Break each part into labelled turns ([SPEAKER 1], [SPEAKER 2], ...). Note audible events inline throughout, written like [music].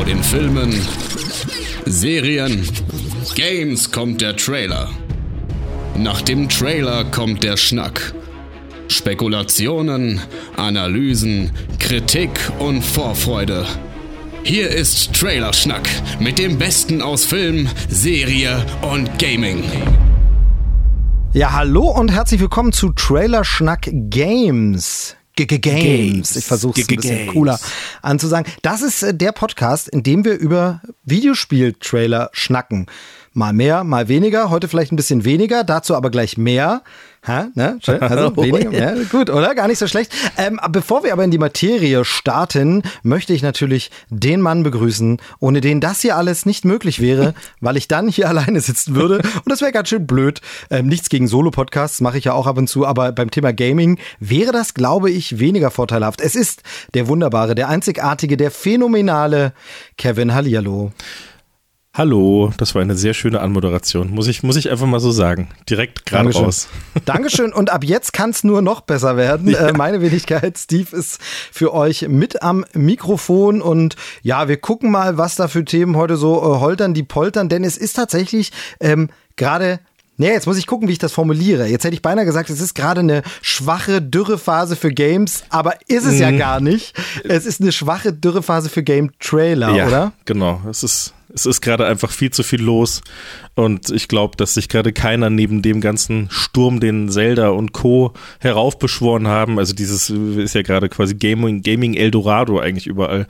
[SPEAKER 1] Vor den Filmen, Serien, Games kommt der Trailer. Nach dem Trailer kommt der Schnack. Spekulationen, Analysen, Kritik und Vorfreude. Hier ist Trailerschnack mit dem Besten aus Film, Serie und Gaming.
[SPEAKER 2] Ja, hallo und herzlich willkommen zu Trailerschnack Games. Games. Ich versuche es ein bisschen cooler anzusagen. Das ist äh, der Podcast, in dem wir über Videospiel-Trailer schnacken. Mal mehr, mal weniger. Heute vielleicht ein bisschen weniger, dazu aber gleich mehr. Ha, ne? Also [laughs] weniger, ja, gut, oder? Gar nicht so schlecht. Ähm, bevor wir aber in die Materie starten, möchte ich natürlich den Mann begrüßen, ohne den das hier alles nicht möglich wäre, [laughs] weil ich dann hier alleine sitzen würde. Und das wäre ganz schön blöd. Ähm, nichts gegen Solo-Podcasts, mache ich ja auch ab und zu, aber beim Thema Gaming wäre das, glaube ich, weniger vorteilhaft. Es ist der wunderbare, der einzigartige, der phänomenale Kevin Hallihallo.
[SPEAKER 3] Hallo, das war eine sehr schöne Anmoderation. Muss ich, muss ich einfach mal so sagen. Direkt gerade raus.
[SPEAKER 2] Dankeschön. Und ab jetzt kann es nur noch besser werden. [laughs] Ja. Äh, meine Wenigkeit, Steve, ist für euch mit am Mikrofon. Und ja, wir gucken mal, was da für Themen heute so äh, holtern, die poltern. Denn es ist tatsächlich ähm, gerade Nee, jetzt muss ich gucken, wie ich das formuliere. Jetzt hätte ich beinahe gesagt, es ist gerade eine schwache Dürrephase für Games, aber ist es mm. ja mhm. gar nicht. Es ist eine schwache Dürrephase für Game Trailer, ja, oder?
[SPEAKER 3] Genau. Es ist es ist gerade einfach viel zu viel los und ich glaube, dass sich gerade keiner neben dem ganzen Sturm, den Zelda und Co. heraufbeschworen haben, also dieses ist ja gerade quasi Gaming, Gaming Eldorado eigentlich überall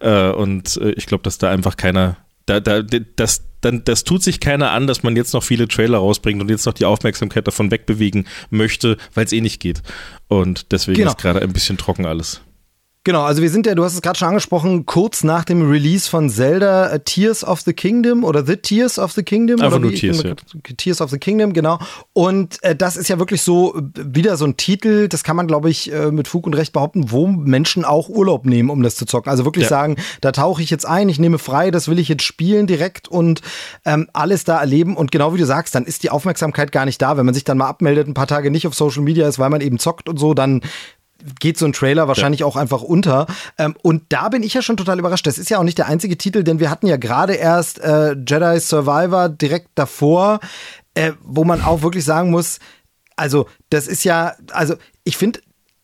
[SPEAKER 3] äh, und äh, ich glaube, dass da einfach keiner, da, da, das, dann, das tut sich keiner an, dass man jetzt noch viele Trailer rausbringt und jetzt noch die Aufmerksamkeit davon wegbewegen möchte, weil es eh nicht geht. Und deswegen genau. ist gerade ein bisschen trocken alles.
[SPEAKER 2] Genau, also wir sind ja, du hast es gerade schon angesprochen, kurz nach dem Release von Zelda uh, Tears of the Kingdom oder The Tears of the Kingdom.
[SPEAKER 3] Einfach
[SPEAKER 2] oder
[SPEAKER 3] nur Tears, ja.
[SPEAKER 2] Tears of the Kingdom, genau. Und äh, das ist ja wirklich so wieder so ein Titel, das kann man, glaube ich, äh, mit Fug und Recht behaupten, wo Menschen auch Urlaub nehmen, um das zu zocken. Also wirklich ja. sagen, da tauche ich jetzt ein, ich nehme frei, das will ich jetzt spielen direkt und ähm, alles da erleben. Und genau wie du sagst, dann ist die Aufmerksamkeit gar nicht da. Wenn man sich dann mal abmeldet, ein paar Tage nicht auf Social Media ist, weil man eben zockt und so, dann geht so ein Trailer wahrscheinlich ja. auch einfach unter. Ähm, und da bin ich ja schon total überrascht. Das ist ja auch nicht der einzige Titel, denn wir hatten ja gerade erst äh, Jedi Survivor direkt davor, äh, wo man auch wirklich sagen muss, also das ist ja, also ich finde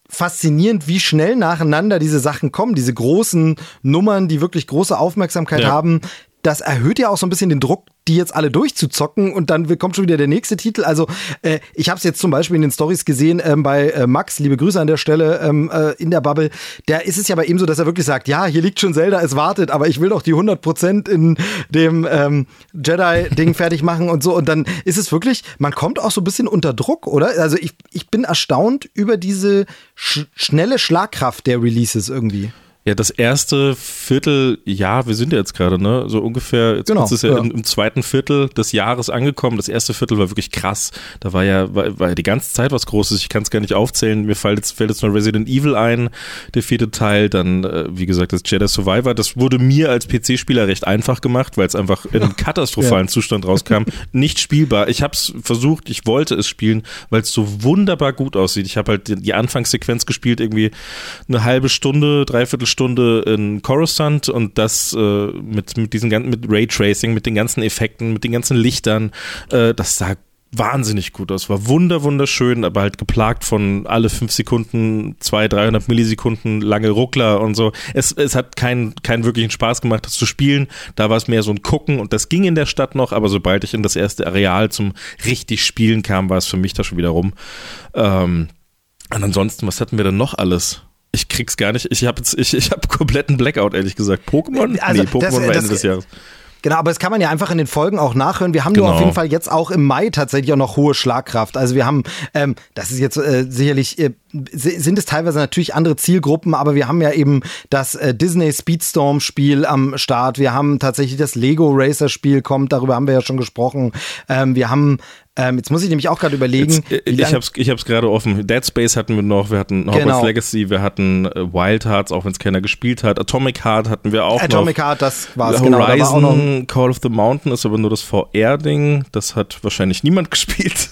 [SPEAKER 2] faszinierend, wie schnell nacheinander diese Sachen kommen, diese großen Nummern, die wirklich große Aufmerksamkeit ja. haben. Das erhöht ja auch so ein bisschen den Druck, die jetzt alle durchzuzocken und dann kommt schon wieder der nächste Titel. Also äh, ich habe es jetzt zum Beispiel in den Stories gesehen ähm, bei äh, Max, liebe Grüße an der Stelle ähm, äh, in der Bubble. Da ist es ja bei ihm so, dass er wirklich sagt, ja, hier liegt schon Zelda, es wartet, aber ich will doch die 100% in dem ähm, Jedi-Ding [laughs] fertig machen und so. Und dann ist es wirklich, man kommt auch so ein bisschen unter Druck, oder? Also ich, ich bin erstaunt über diese sch schnelle Schlagkraft der Releases irgendwie.
[SPEAKER 3] Ja, das erste Vierteljahr, wir sind ja jetzt gerade, ne? So ungefähr, jetzt genau, ist es ja, ja. Im, im, zweiten Viertel des Jahres angekommen. Das erste Viertel war wirklich krass. Da war ja, war, war ja die ganze Zeit was Großes. Ich kann es gar nicht aufzählen. Mir fällt jetzt, fällt jetzt noch Resident Evil ein, der vierte Teil. Dann, äh, wie gesagt, das Jedi Survivor. Das wurde mir als PC-Spieler recht einfach gemacht, weil es einfach in einem [laughs] katastrophalen ja. Zustand rauskam. Nicht spielbar. Ich habe es versucht, ich wollte es spielen, weil es so wunderbar gut aussieht. Ich habe halt die, die Anfangssequenz gespielt, irgendwie eine halbe Stunde, dreiviertel Stunde in Coruscant und das äh, mit, mit diesen ganzen, mit Raytracing, mit den ganzen Effekten, mit den ganzen Lichtern, äh, das sah wahnsinnig gut aus. War wunder, wunderschön, aber halt geplagt von alle fünf Sekunden, zwei, 300 Millisekunden lange Ruckler und so. Es, es hat keinen, keinen wirklichen Spaß gemacht, das zu spielen. Da war es mehr so ein Gucken und das ging in der Stadt noch, aber sobald ich in das erste Areal zum richtig Spielen kam, war es für mich da schon wieder rum. Ähm, und ansonsten, was hatten wir denn noch alles? Ich krieg's gar nicht. Ich habe ich, ich hab kompletten Blackout, ehrlich gesagt. Pokémon?
[SPEAKER 2] Also, nee, Pokémon war Ende des Jahres. Genau, aber das kann man ja einfach in den Folgen auch nachhören. Wir haben genau. nur auf jeden Fall jetzt auch im Mai tatsächlich auch noch hohe Schlagkraft. Also wir haben, ähm, das ist jetzt äh, sicherlich, äh, sind es teilweise natürlich andere Zielgruppen, aber wir haben ja eben das äh, Disney Speedstorm Spiel am Start. Wir haben tatsächlich das Lego Racer Spiel kommt, darüber haben wir ja schon gesprochen. Ähm, wir haben Ähm, jetzt muss ich nämlich auch gerade überlegen.
[SPEAKER 3] Jetzt, äh, ich hab's, ich hab's gerade offen. Dead Space hatten wir noch, wir hatten Hogwarts genau. Legacy, wir hatten äh, Wild Hearts, auch wenn es keiner gespielt hat. Atomic Heart hatten wir auch
[SPEAKER 2] Atomic noch. Heart, das war es
[SPEAKER 3] genau. Horizon, genau, Call of the Mountain ist aber nur das VR-Ding. Das hat wahrscheinlich niemand [laughs] gespielt.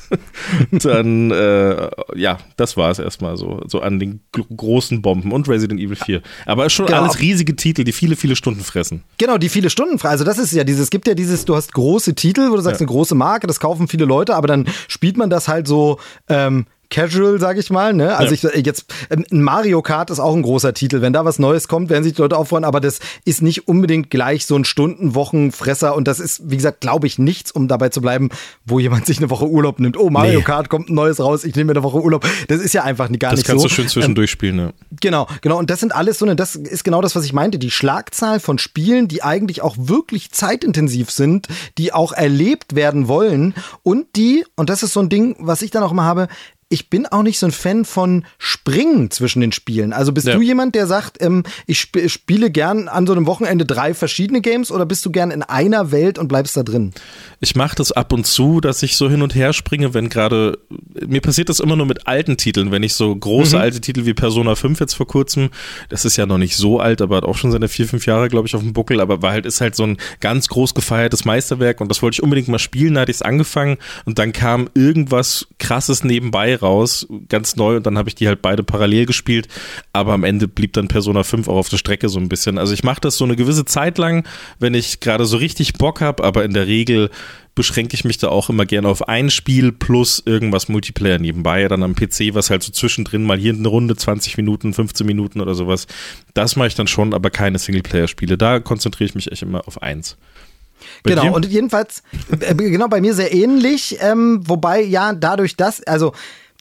[SPEAKER 3] Dann, äh, ja, das war es erstmal so, so an den großen Bomben und Resident Evil 4. Aber schon genau. alles riesige Titel, die viele, viele Stunden fressen.
[SPEAKER 2] Genau, die viele Stunden fressen. Also das ist ja dieses, es gibt ja dieses, du hast große Titel, wo du sagst, ja. eine große Marke, das kaufen viele Leute, aber dann spielt man das halt so, ähm, casual, sag ich mal. Ne? Also ja. ich jetzt ähm, Mario Kart ist auch ein großer Titel. Wenn da was Neues kommt, werden sich die Leute aufhören, aber das ist nicht unbedingt gleich so ein Stunden-Wochen-Fresser und das ist, wie gesagt, glaube ich, nichts, um dabei zu bleiben, wo jemand sich eine Woche Urlaub nimmt. Oh, Mario nee. Kart kommt ein neues raus, ich nehme mir eine Woche Urlaub. Das ist ja einfach gar
[SPEAKER 3] das
[SPEAKER 2] nicht so.
[SPEAKER 3] Das kannst du schön zwischendurch ähm, spielen, ne?
[SPEAKER 2] Genau, genau. Und das sind alles so, ne, das ist genau das, was ich meinte. Die Schlagzahl von Spielen, die eigentlich auch wirklich zeitintensiv sind, die auch erlebt werden wollen und die, und das ist so ein Ding, was ich dann auch immer habe, ich bin auch nicht so ein Fan von Springen zwischen den Spielen. Also bist ja. du jemand, der sagt, ähm, ich sp spiele gern an so einem Wochenende drei verschiedene Games oder bist du gern in einer Welt und bleibst da drin?
[SPEAKER 3] Ich mache das ab und zu, dass ich so hin und her springe, wenn gerade, mir passiert das immer nur mit alten Titeln, wenn ich so große mhm. alte Titel wie Persona 5 jetzt vor kurzem, das ist ja noch nicht so alt, aber hat auch schon seine vier, fünf Jahre, glaube ich, auf dem Buckel, aber war halt, ist halt so ein ganz groß gefeiertes Meisterwerk und das wollte ich unbedingt mal spielen, da hatte ich es angefangen und dann kam irgendwas krasses nebenbei raus, ganz neu und dann habe ich die halt beide parallel gespielt, aber am Ende blieb dann Persona 5 auch auf der Strecke so ein bisschen. Also ich mache das so eine gewisse Zeit lang, wenn ich gerade so richtig Bock habe, aber in der Regel beschränke ich mich da auch immer gerne auf ein Spiel plus irgendwas Multiplayer nebenbei, dann am PC, was halt so zwischendrin mal hier eine Runde 20 Minuten, 15 Minuten oder sowas. Das mache ich dann schon, aber keine Singleplayer-Spiele. Da konzentriere ich mich echt immer auf eins.
[SPEAKER 2] Bei genau, dir? und jedenfalls, äh, genau, bei mir sehr ähnlich, ähm, wobei ja dadurch, dass, also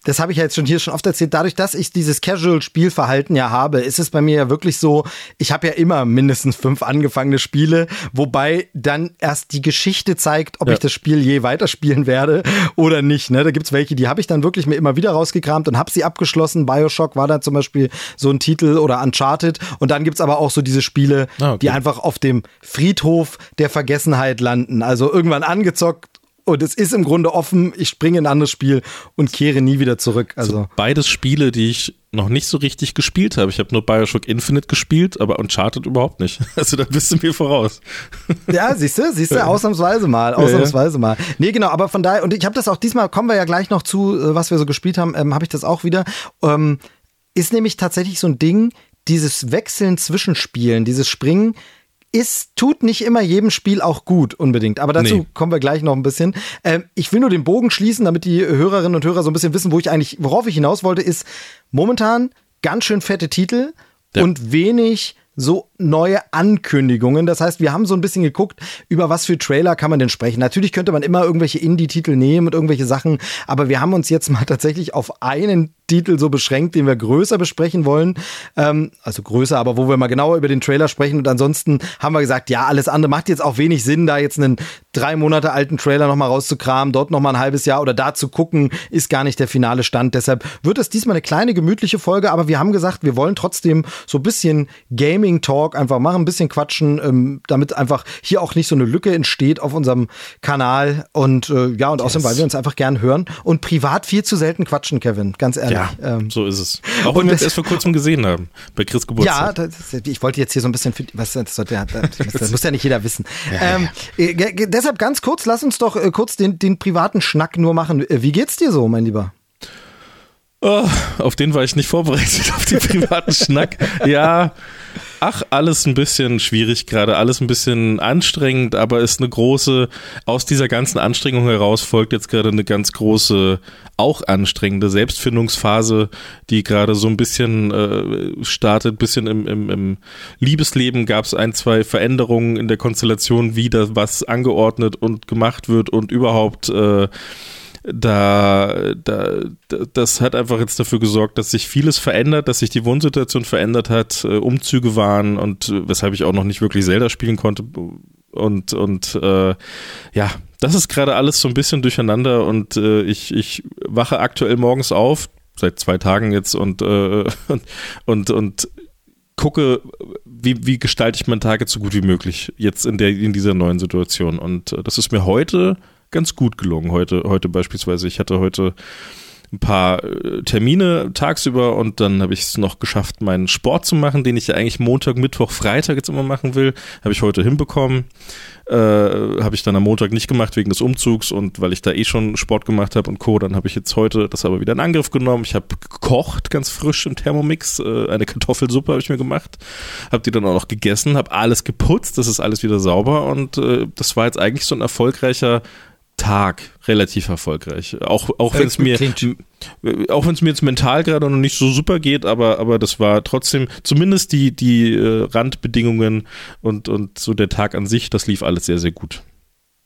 [SPEAKER 2] das habe ich ja jetzt schon hier schon oft erzählt, dadurch, dass ich dieses Casual-Spielverhalten ja habe, ist es bei mir ja wirklich so, ich habe ja immer mindestens fünf angefangene Spiele, wobei dann erst die Geschichte zeigt, ob ja. ich das Spiel je weiterspielen werde oder nicht. Ne? Da gibt's welche, die habe ich dann wirklich mir immer wieder rausgekramt und habe sie abgeschlossen. Bioshock war da zum Beispiel so ein Titel oder Uncharted. Und dann gibt's aber auch so diese Spiele, ah, okay. die einfach auf dem Friedhof der Vergessenheit landen. Also irgendwann angezockt, und es ist im Grunde offen, ich springe in ein anderes Spiel und kehre nie wieder zurück. Also, also
[SPEAKER 3] beides Spiele, die ich noch nicht so richtig gespielt habe. Ich habe nur Bioshock Infinite gespielt, aber Uncharted überhaupt nicht. [laughs] Also da bist du mir voraus. [laughs]
[SPEAKER 2] Ja, siehst du, siehst du, ausnahmsweise mal, ausnahmsweise mal. Nee, genau, aber von daher, und ich habe das auch diesmal, kommen wir ja gleich noch zu, äh, was wir so gespielt haben, ähm, habe ich das auch wieder. Ähm, ist nämlich tatsächlich so ein Ding, dieses Wechseln zwischen Spielen, dieses Springen, ist, tut nicht immer jedem Spiel auch gut unbedingt. Aber dazu nee. kommen wir gleich noch ein bisschen. Ähm, ich will nur den Bogen schließen, damit die Hörerinnen und Hörer so ein bisschen wissen, wo ich eigentlich, worauf ich hinaus wollte, ist momentan ganz schön fette Titel ja. und wenig so neue Ankündigungen. Das heißt, wir haben so ein bisschen geguckt, über was für Trailer kann man denn sprechen. Natürlich könnte man immer irgendwelche Indie-Titel nehmen und irgendwelche Sachen, aber wir haben uns jetzt mal tatsächlich auf einen Titel so beschränkt, den wir größer besprechen wollen. Ähm, also größer, aber wo wir mal genauer über den Trailer sprechen. Und ansonsten haben wir gesagt, ja, alles andere macht jetzt auch wenig Sinn, da jetzt einen drei Monate alten Trailer nochmal rauszukramen, dort nochmal ein halbes Jahr oder da zu gucken, ist gar nicht der finale Stand. Deshalb wird es diesmal eine kleine, gemütliche Folge, aber wir haben gesagt, wir wollen trotzdem so ein bisschen Gaming-Talk einfach machen, ein bisschen quatschen, ähm, damit einfach hier auch nicht so eine Lücke entsteht auf unserem Kanal. Und äh, ja, und yes. außerdem, weil wir uns einfach gern hören und privat viel zu selten quatschen, Kevin, ganz ehrlich.
[SPEAKER 3] Ja, ähm, so ist es. Auch wenn wir es erst vor kurzem gesehen haben, bei Chris Geburtstag.
[SPEAKER 2] Ja, das, ich wollte jetzt hier so ein bisschen, was, das, sollte, das, [laughs] das muss ja nicht jeder wissen. Ja, ähm, äh, deshalb ganz kurz, lass uns doch äh, kurz den, den privaten Schnack nur machen. Äh, wie geht's dir so, mein Lieber?
[SPEAKER 3] Oh, auf den war ich nicht vorbereitet, [laughs] auf den privaten Schnack. Ja, ach, alles ein bisschen schwierig gerade, alles ein bisschen anstrengend, aber ist eine große, aus dieser ganzen Anstrengung heraus folgt jetzt gerade eine ganz große, auch anstrengende Selbstfindungsphase, die gerade so ein bisschen äh, startet, bisschen im, im, im Liebesleben gab es ein, zwei Veränderungen in der Konstellation, wie da was angeordnet und gemacht wird und überhaupt äh, da, da, das hat einfach jetzt dafür gesorgt, dass sich vieles verändert, dass sich die Wohnsituation verändert hat, äh, Umzüge waren und äh, weshalb ich auch noch nicht wirklich Zelda spielen konnte. Und und äh, ja, das ist gerade alles so ein bisschen durcheinander und äh, ich ich wache aktuell morgens auf seit zwei Tagen jetzt und äh, [laughs] und und, und gucke, wie, wie gestalte ich meinen Tag jetzt so gut wie möglich jetzt in der in dieser neuen Situation. Und äh, das ist mir heute ganz gut gelungen. Heute, heute beispielsweise. Ich hatte heute ein paar äh, Termine tagsüber und dann habe ich es noch geschafft, meinen Sport zu machen, den ich ja eigentlich Montag, Mittwoch, Freitag jetzt immer machen will. Habe ich heute hinbekommen. Äh, habe ich dann am Montag nicht gemacht wegen des Umzugs und weil ich da eh schon Sport gemacht habe und Co. Dann habe ich jetzt heute das aber wieder in Angriff genommen. Ich habe gekocht, ganz frisch im Thermomix. Äh, eine Kartoffelsuppe habe ich mir gemacht. Habe die dann auch noch gegessen, habe alles geputzt. Das ist alles wieder sauber und äh, das war jetzt eigentlich so ein erfolgreicher Tag relativ erfolgreich. Auch, auch wenn es mir, auch wenn es mir jetzt mental gerade noch nicht so super geht, aber, aber das war trotzdem zumindest die, die äh, Randbedingungen und, und so der Tag an sich, das lief alles sehr, sehr gut.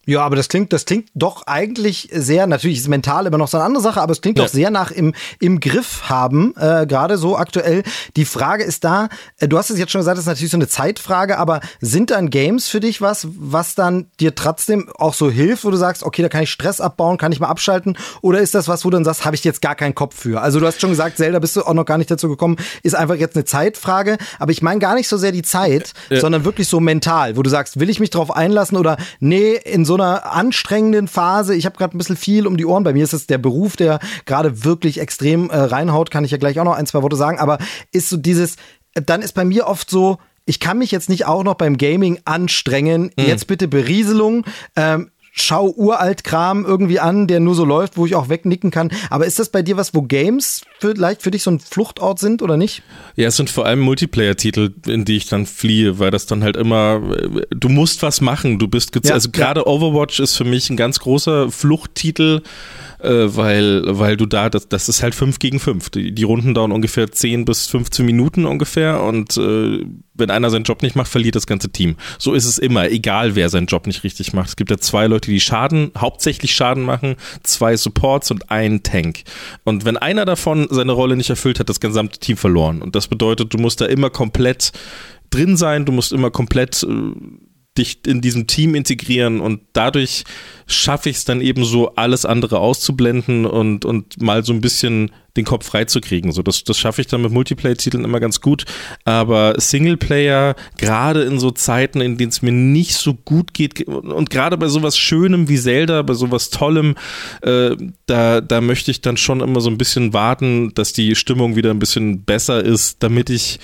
[SPEAKER 2] Ja, aber das klingt, das klingt doch eigentlich sehr, natürlich ist mental immer noch so eine andere Sache, aber es klingt ja. doch sehr nach im, im Griff haben, äh, gerade so aktuell. Die Frage ist da, äh, du hast es jetzt schon gesagt, das ist natürlich so eine Zeitfrage, aber sind dann Games für dich was, was dann dir trotzdem auch so hilft, wo du sagst, okay, da kann ich Stress abbauen, kann ich mal abschalten, oder ist das was, wo du dann sagst, habe ich jetzt gar keinen Kopf für? Also du hast schon gesagt, Zelda bist du auch noch gar nicht dazu gekommen, ist einfach jetzt eine Zeitfrage, aber ich meine gar nicht so sehr die Zeit, ja. sondern wirklich so mental, wo du sagst, will ich mich drauf einlassen oder nee, in so so einer anstrengenden Phase. Ich habe gerade ein bisschen viel um die Ohren. Bei mir ist es der Beruf, der gerade wirklich extrem äh, reinhaut. Kann ich ja gleich auch noch ein, zwei Worte sagen. Aber ist so dieses, dann ist bei mir oft so, ich kann mich jetzt nicht auch noch beim Gaming anstrengen. Mhm. Jetzt bitte Berieselung. Ähm, schau uralt Kram irgendwie an, der nur so läuft, wo ich auch wegnicken kann. Aber ist das bei dir was, wo Games vielleicht für dich so ein Fluchtort sind oder nicht?
[SPEAKER 3] Ja, es sind vor allem Multiplayer-Titel, in die ich dann fliehe, weil das dann halt immer, du musst was machen, du bist, ja, also gerade ja. Overwatch ist für mich ein ganz großer Fluchttitel, äh, weil, weil du da, das, das ist halt 5 gegen 5. Die, die Runden dauern ungefähr 10 bis 15 Minuten ungefähr und äh, wenn einer seinen Job nicht macht, verliert das ganze Team. So ist es immer, egal wer seinen Job nicht richtig macht. Es gibt ja zwei Leute, die Schaden, hauptsächlich Schaden machen, zwei Supports und einen Tank. Und wenn einer davon seine Rolle nicht erfüllt hat, das gesamte Team verloren. Und das bedeutet, du musst da immer komplett drin sein, du musst immer komplett äh, dich in diesem Team integrieren und dadurch schaffe ich es dann eben so, alles andere auszublenden und, und mal so ein bisschen den Kopf freizukriegen. So, das, das schaffe ich dann mit Multiplayer-Titeln immer ganz gut. Aber Singleplayer, gerade in so Zeiten, in denen es mir nicht so gut geht, und gerade bei sowas Schönem wie Zelda, bei sowas Tollem, äh, da, da möchte ich dann schon immer so ein bisschen warten, dass die Stimmung wieder ein bisschen besser ist, damit ich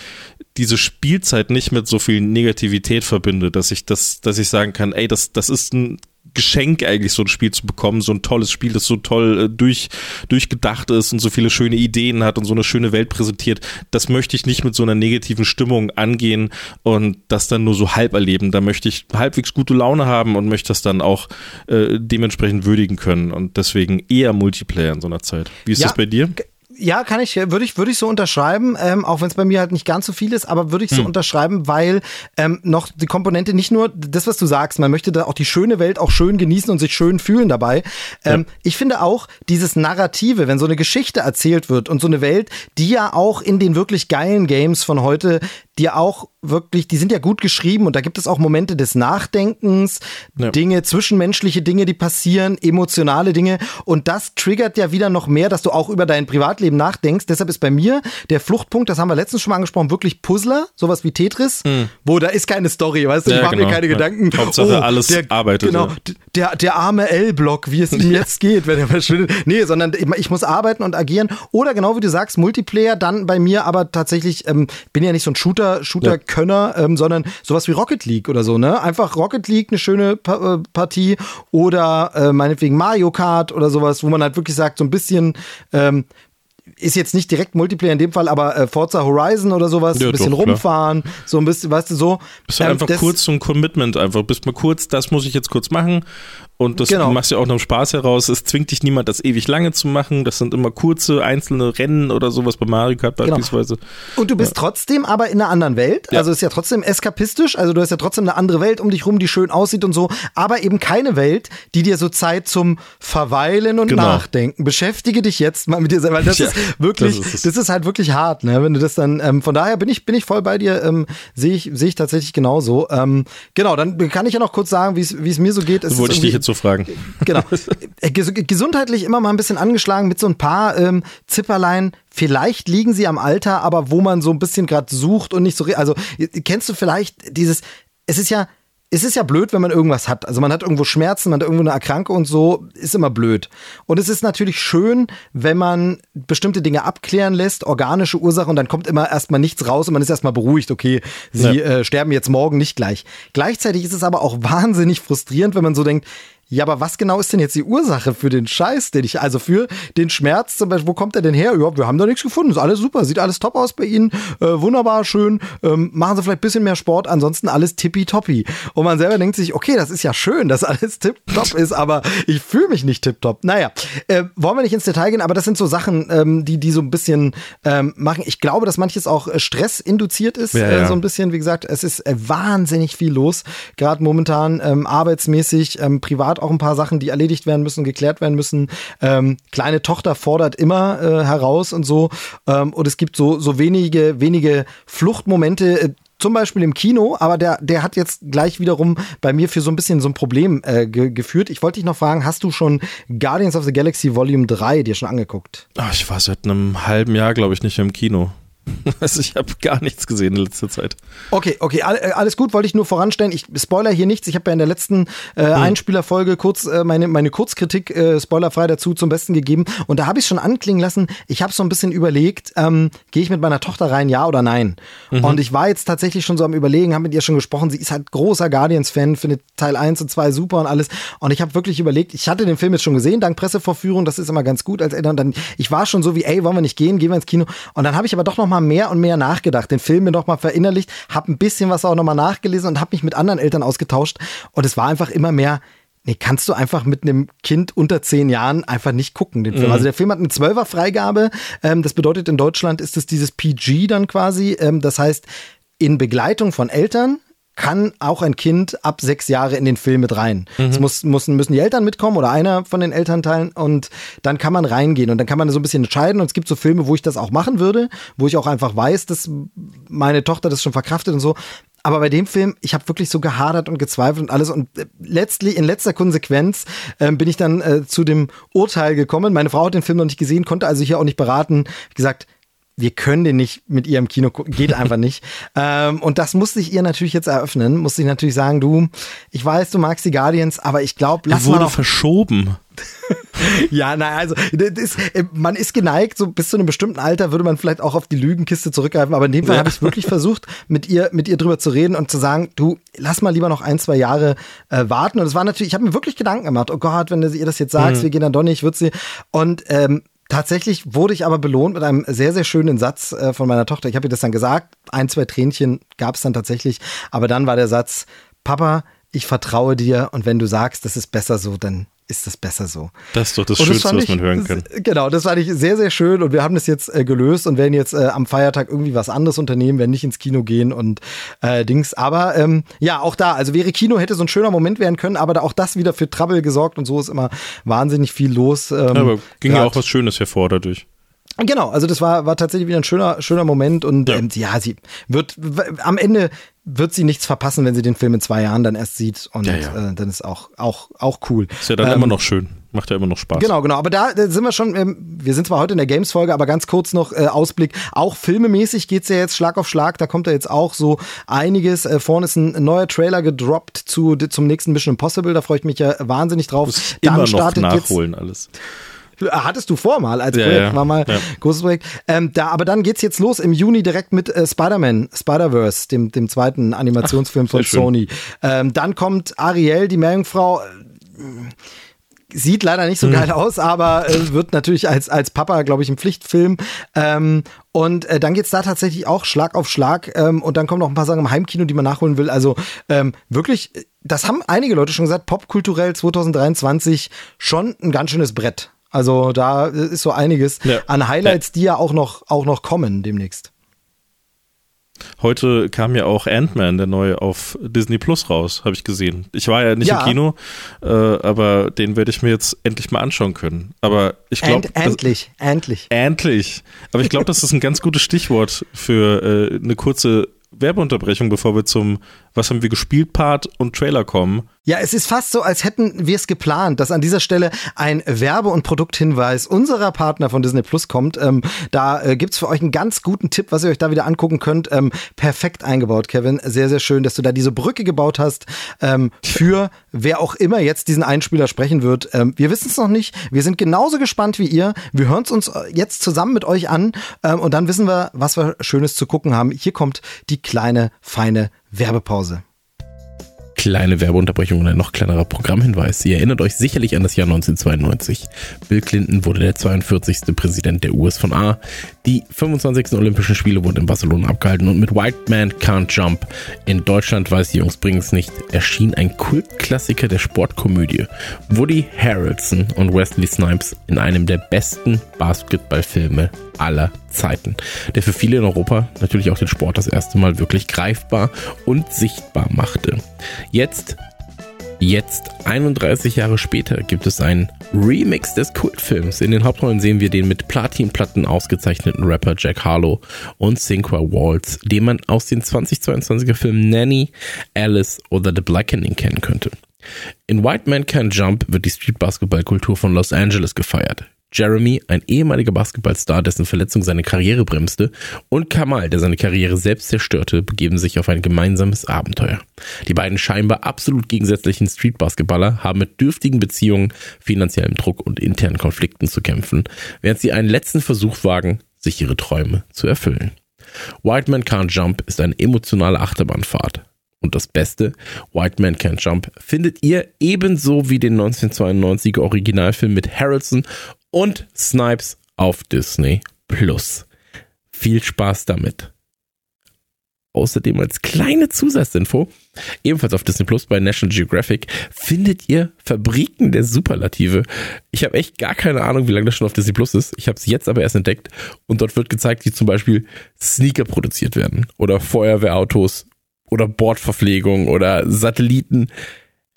[SPEAKER 3] diese Spielzeit nicht mit so viel Negativität verbinde, dass ich das, dass ich sagen kann, ey, das, das ist ein Geschenk eigentlich, so ein Spiel zu bekommen, so ein tolles Spiel, das so toll äh, durch, durchgedacht ist und so viele schöne Ideen hat und so eine schöne Welt präsentiert. Das möchte ich nicht mit so einer negativen Stimmung angehen und das dann nur so halb erleben. Da möchte ich halbwegs gute Laune haben und möchte das dann auch äh, dementsprechend würdigen können und deswegen eher Multiplayer in so einer Zeit. Wie ist ja, das bei dir?
[SPEAKER 2] Ja, kann ich, würde ich, würde ich so unterschreiben, ähm, auch wenn es bei mir halt nicht ganz so viel ist, aber würde ich so hm. unterschreiben, weil ähm, noch die Komponente nicht nur das, was du sagst, man möchte da auch die schöne Welt auch schön genießen und sich schön fühlen dabei. Ähm, ja. Ich finde auch dieses Narrative, wenn so eine Geschichte erzählt wird und so eine Welt, die ja auch in den wirklich geilen Games von heute die auch wirklich, die sind ja gut geschrieben und da gibt es auch Momente des Nachdenkens, ja. Dinge, zwischenmenschliche Dinge, die passieren, emotionale Dinge und das triggert ja wieder noch mehr, dass du auch über dein Privatleben nachdenkst. Deshalb ist bei mir der Fluchtpunkt, das haben wir letztens schon mal angesprochen, wirklich Puzzler, sowas wie Tetris, hm. wo da ist keine Story, weißt du, ja, ich mache genau. mir keine Gedanken.
[SPEAKER 3] Hauptsache oh, alles der, arbeitet.
[SPEAKER 2] Genau, der, der arme L-Block, wie es ihm [laughs] jetzt geht, wenn er verschwindet. Nee, sondern ich muss arbeiten und agieren oder genau wie du sagst, Multiplayer, dann bei mir aber tatsächlich, ähm, bin ja nicht so ein Shooter Shooter-Könner, ja. ähm, sondern sowas wie Rocket League oder so, ne? Einfach Rocket League, eine schöne pa äh, Partie oder äh, meinetwegen Mario Kart oder sowas, wo man halt wirklich sagt, so ein bisschen ähm, ist jetzt nicht direkt Multiplayer in dem Fall, aber äh, Forza Horizon oder sowas, ja, ein bisschen doch, rumfahren, klar. so ein bisschen, weißt du, so.
[SPEAKER 3] Bist halt ähm, einfach kurz zum Commitment einfach, bist mal kurz, das muss ich jetzt kurz machen und das genau. machst du ja auch noch Spaß heraus. Es zwingt dich niemand, das ewig lange zu machen. Das sind immer kurze, einzelne Rennen oder sowas bei Mario Kart genau. beispielsweise.
[SPEAKER 2] Genau. Und du bist ja. trotzdem aber in einer anderen Welt. Ja. Also ist ja trotzdem eskapistisch. Also du hast ja trotzdem eine andere Welt um dich rum, die schön aussieht und so. Aber eben keine Welt, die dir so Zeit zum Verweilen und genau. Nachdenken. Beschäftige dich jetzt mal mit dir selber. Das ja, ist wirklich, das ist, das ist, halt wirklich hart, ne? Wenn du das dann, ähm, von daher bin ich, bin ich voll bei dir, ähm, sehe ich, sehe ich tatsächlich genauso. Ähm, genau, dann kann ich ja noch kurz sagen, wie es mir so geht.
[SPEAKER 3] Es wollte ich dich jetzt so fragen.
[SPEAKER 2] Genau. [laughs] Äh, gesundheitlich immer mal ein bisschen angeschlagen mit so ein paar ähm, Zipperlein. Vielleicht liegen sie am Alter, aber wo man so ein bisschen gerade sucht und nicht so. Also kennst du vielleicht dieses? Es ist ja es ist ja blöd, wenn man irgendwas hat. Also man hat irgendwo Schmerzen, man hat irgendwo eine Erkrankung und so, ist immer blöd. Und es ist natürlich schön, wenn man bestimmte Dinge abklären lässt, organische Ursachen, und dann kommt immer erstmal nichts raus und man ist erstmal beruhigt, okay, sie ja. äh, sterben jetzt morgen nicht gleich. Gleichzeitig ist es aber auch [laughs] wahnsinnig frustrierend, wenn man so denkt, ja, aber was genau ist denn jetzt die Ursache für den Scheiß, den ich, also für den Schmerz zum Beispiel, wo kommt der denn her? Ja, wir haben da nichts gefunden, ist alles super, sieht alles top aus bei Ihnen, äh, wunderbar, schön, ähm, machen Sie vielleicht ein bisschen mehr Sport, ansonsten alles tippitoppi. Und man selber denkt sich, okay, das ist ja schön, dass alles tipptopp ist, aber ich fühle mich nicht tipptopp. Naja, äh, wollen wir nicht ins Detail gehen, aber das sind so Sachen, ähm, die, die so ein bisschen ähm, machen. Ich glaube, dass manches auch äh, Stress induziert ist, ja, äh, ja. so ein bisschen, wie gesagt, es ist äh, wahnsinnig viel los, gerade momentan ähm, arbeitsmäßig, ähm, privat hat auch ein paar Sachen, die erledigt werden müssen, geklärt werden müssen. Ähm, kleine Tochter fordert immer äh, heraus und so. Ähm, und es gibt so, so wenige, wenige Fluchtmomente, äh, zum Beispiel im Kino, aber der, der hat jetzt gleich wiederum bei mir für so ein bisschen so ein Problem äh, ge geführt. Ich wollte dich noch fragen, hast du schon Guardians of the Galaxy Volume 3 dir schon angeguckt?
[SPEAKER 3] Ach, ich war seit einem halben Jahr, glaube ich, nicht im Kino. [laughs] Also ich habe gar nichts gesehen in letzter Zeit.
[SPEAKER 2] Okay, okay, äh, alles gut, wollte ich nur voranstellen. Ich spoiler hier nichts. Ich habe ja in der letzten äh, hm. Einspielerfolge kurz äh, meine, meine Kurzkritik äh, spoilerfrei dazu zum Besten gegeben. Und da habe ich schon anklingen lassen. Ich habe so ein bisschen überlegt, ähm, gehe ich mit meiner Tochter rein, ja oder nein? Mhm. Und ich war jetzt tatsächlich schon so am Überlegen, habe mit ihr schon gesprochen. Sie ist halt großer Guardians-Fan, findet Teil 1 und 2 super und alles. Und ich habe wirklich überlegt, ich hatte den Film jetzt schon gesehen, dank Pressevorführung. Das ist immer ganz gut als Eltern. Und dann, ich war schon so wie, ey, wollen wir nicht gehen? Gehen wir ins Kino? Und dann habe ich aber doch noch mal mehr und mehr nachgedacht, den Film mir noch mal verinnerlicht, habe ein bisschen was auch noch mal nachgelesen und habe mich mit anderen Eltern ausgetauscht und es war einfach immer mehr Nee, kannst du einfach mit einem Kind unter zehn Jahren einfach nicht gucken, den Film. Mhm. Also der Film hat eine Zwölfer-Freigabe. Ähm, das bedeutet, in Deutschland ist es dieses PG dann quasi. Ähm, das heißt, in Begleitung von Eltern kann auch ein Kind ab sechs Jahre in den Film mit rein. Mhm. Es muss, müssen, müssen die Eltern mitkommen oder einer von den Elternteilen und dann kann man reingehen und dann kann man so ein bisschen entscheiden und es gibt so Filme, wo ich das auch machen würde, wo ich auch einfach weiß, dass meine Tochter das schon verkraftet und so. Aber bei dem Film, ich habe wirklich so gehadert und gezweifelt und alles. Und äh, letztlich, in letzter Konsequenz, äh, bin ich dann äh, zu dem Urteil gekommen. Meine Frau hat den Film noch nicht gesehen, konnte also hier auch nicht beraten. Wie gesagt, wir können den nicht mit ihr im Kino gucken, geht einfach nicht. [laughs] ähm, und das musste ich ihr natürlich jetzt eröffnen, musste ich natürlich sagen, du, ich weiß, du magst die Guardians, aber ich glaube,
[SPEAKER 3] lass wurde mal verschoben. [laughs]
[SPEAKER 2] ja, naja, also ist, äh, man ist geneigt, so bis zu einem bestimmten Alter würde man vielleicht auch auf die Lügenkiste zurückgreifen, aber in dem Fall ja. habe ich wirklich versucht, mit ihr, mit ihr drüber zu reden und zu sagen, du, lass mal lieber noch ein, zwei Jahre äh, warten. Und es war natürlich, ich habe mir wirklich Gedanken gemacht, oh Gott, wenn du ihr das jetzt sagst, mhm. wir gehen dann doch nicht, wird sie. Und ähm, Tatsächlich wurde ich aber belohnt mit einem sehr, sehr schönen Satz äh, von meiner Tochter. Ich habe ihr das dann gesagt. Ein, zwei Tränchen gab es dann tatsächlich. Aber dann war der Satz, Papa, ich vertraue dir und wenn du sagst, das ist besser so, dann ist das besser so.
[SPEAKER 3] Das ist doch das, das Schönste, was man hören kann.
[SPEAKER 2] Genau, das fand ich sehr, sehr schön und wir haben das jetzt äh, gelöst und werden jetzt äh, am Feiertag irgendwie was anderes unternehmen, werden nicht ins Kino gehen und äh, Dings. Aber ähm, ja, auch da, also wäre Kino, hätte so ein schöner Moment werden können, aber da auch das wieder für Trouble gesorgt und so ist immer wahnsinnig viel los. Ähm, ja,
[SPEAKER 3] aber ging ja auch was Schönes hervor dadurch.
[SPEAKER 2] Genau, also das war, war tatsächlich wieder ein schöner, schöner Moment und ja, ähm, ja sie wird am Ende wird sie nichts verpassen, wenn sie den Film in zwei Jahren dann erst sieht und ja, ja. Äh, dann ist auch, auch, auch cool.
[SPEAKER 3] Ist ja dann ähm, immer noch schön. Macht ja immer noch Spaß.
[SPEAKER 2] Genau, genau. Aber da, sind wir schon, ähm, wir sind zwar heute in der Games-Folge, aber ganz kurz noch äh, Ausblick. Auch filmemäßig geht's ja jetzt Schlag auf Schlag. Da kommt ja jetzt auch so einiges. Äh, vorne ist ein neuer Trailer gedroppt zu, zum nächsten Mission Impossible. Da freue ich mich ja wahnsinnig drauf.
[SPEAKER 3] Muss dann immer noch nachholen alles.
[SPEAKER 2] Hattest du vor mal als Projekt, ja, war mal ja. großes Projekt. Ähm, da, aber dann geht's jetzt los im Juni direkt mit äh, Spider-Man, Spider-Verse, dem, dem zweiten Animationsfilm Ach, von Sony. Ähm, dann kommt Ariel, die Meerjungfrau. Sieht leider nicht so hm. geil aus, aber äh, wird natürlich als, als Papa, glaube ich, ein Pflichtfilm. Ähm, und äh, dann geht's da tatsächlich auch Schlag auf Schlag. Ähm, und dann kommen noch ein paar Sachen im Heimkino, die man nachholen will. Also ähm, wirklich, das haben einige Leute schon gesagt, popkulturell 2023 schon ein ganz schönes Brett. Also da ist so einiges ja. an Highlights, die ja auch noch, auch noch kommen demnächst.
[SPEAKER 3] Heute kam ja auch Ant-Man, der neue, auf Disney Plus raus, habe ich gesehen. Ich war ja nicht ja. im Kino, äh, aber den werde ich mir jetzt endlich mal anschauen können. Aber ich glaube.
[SPEAKER 2] endlich, endlich.
[SPEAKER 3] Endlich. Aber ich glaube, das ist ein ganz gutes Stichwort für äh, eine kurze Werbeunterbrechung, bevor wir zum Was haben wir gespielt Part und Trailer kommen.
[SPEAKER 2] Ja, es ist fast so, als hätten wir es geplant, dass an dieser Stelle ein Werbe- und Produkthinweis unserer Partner von Disney Plus kommt. Ähm, da äh, gibt's für euch einen ganz guten Tipp, was ihr euch da wieder angucken könnt. Ähm, perfekt eingebaut, Kevin. Sehr, sehr schön, dass du da diese Brücke gebaut hast ähm, für wer auch immer jetzt diesen Einspieler sprechen wird. Ähm, wir wissen es noch nicht. Wir sind genauso gespannt wie ihr. Wir hören es uns äh, jetzt zusammen mit euch an ähm, und dann wissen wir, was wir Schönes zu gucken haben. Hier kommt die kleine, feine Werbepause
[SPEAKER 4] kleine Werbeunterbrechung und ein noch kleinerer Programmhinweis. Ihr erinnert euch sicherlich an das Jahr 1992. Bill Clinton wurde der 42. Präsident der US von A. Die 25. Olympischen Spiele wurden in Barcelona abgehalten und mit White Man Can't Jump in Deutschland weiß die Jungs bringen's nicht erschien ein Kultklassiker der Sportkomödie. Woody Harrelson und Wesley Snipes in einem der besten Basketballfilme aller Zeiten, der für viele in Europa natürlich auch den Sport das erste Mal wirklich greifbar und sichtbar machte. Jetzt Jetzt, 31 Jahre später, gibt es einen Remix des Kultfilms. In den Hauptrollen sehen wir den mit Platinplatten ausgezeichneten Rapper Jack Harlow und Cinqua Waltz, den man aus den 2022er Filmen Nanny, Alice oder The Blackening kennen könnte. In White Man Can Jump wird die Streetbasketballkultur von Los Angeles gefeiert. Jeremy, ein ehemaliger Basketballstar, dessen Verletzung seine Karriere bremste, und Kamal, der seine Karriere selbst zerstörte, begeben sich auf ein gemeinsames Abenteuer. Die beiden scheinbar absolut gegensätzlichen Streetbasketballer haben mit dürftigen Beziehungen, finanziellem Druck und internen Konflikten zu kämpfen, während sie einen letzten Versuch wagen, sich ihre Träume zu erfüllen. White Man Can't Jump ist eine emotionale Achterbahnfahrt. Und das Beste, White Man Can't Jump, findet ihr ebenso wie den 1992er Originalfilm mit Harrelson und Snipes auf Disney Plus. Viel Spaß damit. Außerdem als kleine Zusatzinfo, ebenfalls auf Disney Plus bei National Geographic, findet ihr Fabriken der Superlative. Ich habe echt gar keine Ahnung, wie lange das schon auf Disney Plus ist. Ich habe es jetzt aber erst entdeckt und dort wird gezeigt, wie zum Beispiel Sneaker produziert werden oder Feuerwehrautos oder Bordverpflegung oder Satelliten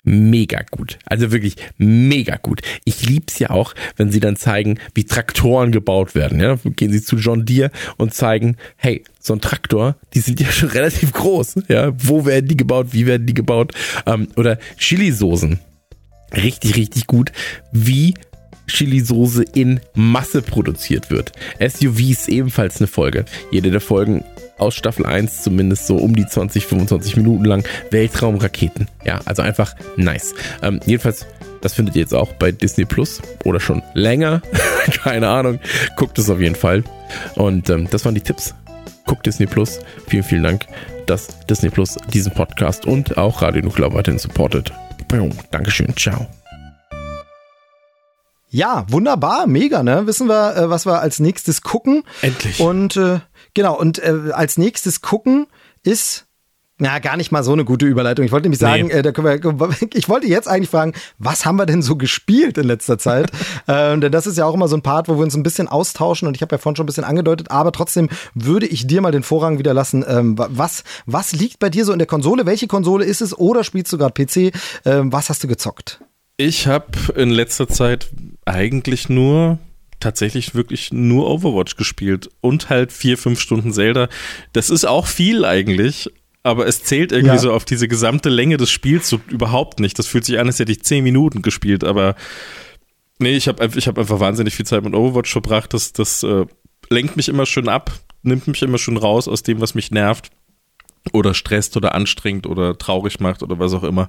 [SPEAKER 4] mega gut. Also wirklich mega gut. Ich lieb's ja auch, wenn sie dann zeigen, wie Traktoren gebaut werden. Ja, gehen sie zu John Deere und zeigen, hey, so ein Traktor, die sind ja schon [laughs] relativ groß. Ja, wo werden die gebaut? Wie werden die gebaut? Ähm, oder Chili-Soßen. Richtig, richtig gut. Wie Chili-Soße in Masse produziert wird. SUVs ebenfalls eine Folge. Jede der Folgen aus Staffel 1 zumindest so um die 20, 25 Minuten lang Weltraumraketen. Ja, also einfach nice. Ähm, jedenfalls, das findet ihr jetzt auch bei Disney Plus oder schon länger. [laughs] Keine Ahnung. Guckt es auf jeden Fall. Und ähm, das waren die Tipps. Guckt Disney Plus. Vielen, vielen Dank, dass Disney Plus diesen Podcast und auch Radio Nuklear weiterhin supportet. Dankeschön. Ciao.
[SPEAKER 2] Ja, wunderbar, mega, ne? Wissen wir, äh, was wir als nächstes gucken.
[SPEAKER 4] Endlich.
[SPEAKER 2] Und äh, genau, und äh, als nächstes gucken ist ja, gar nicht mal so eine gute Überleitung. Ich wollte nämlich sagen, nee. äh, da können wir, [laughs] ich wollte jetzt eigentlich fragen, was haben wir denn so gespielt in letzter Zeit? [laughs] äh, denn das ist ja auch immer so ein Part, wo wir uns ein bisschen austauschen und ich habe ja vorhin schon ein bisschen angedeutet, aber trotzdem würde ich dir mal den Vorrang wieder lassen. Ähm, was, was liegt bei dir so in der Konsole? Welche Konsole ist es oder spielst du gerade PC? Ähm, was hast du gezockt?
[SPEAKER 4] Ich habe in letzter Zeit eigentlich nur tatsächlich wirklich nur Overwatch gespielt und halt vier, fünf Stunden Zelda. Das ist auch viel eigentlich, aber es zählt irgendwie ja. so auf diese gesamte Länge des Spiels so überhaupt nicht. Das fühlt sich an, als hätte ich zehn Minuten gespielt, aber nee, ich habe ich hab einfach wahnsinnig viel Zeit mit Overwatch verbracht. Das, das äh, lenkt mich immer schön ab, nimmt mich immer schön raus aus dem, was mich nervt oder stresst oder anstrengt oder traurig macht oder was auch immer.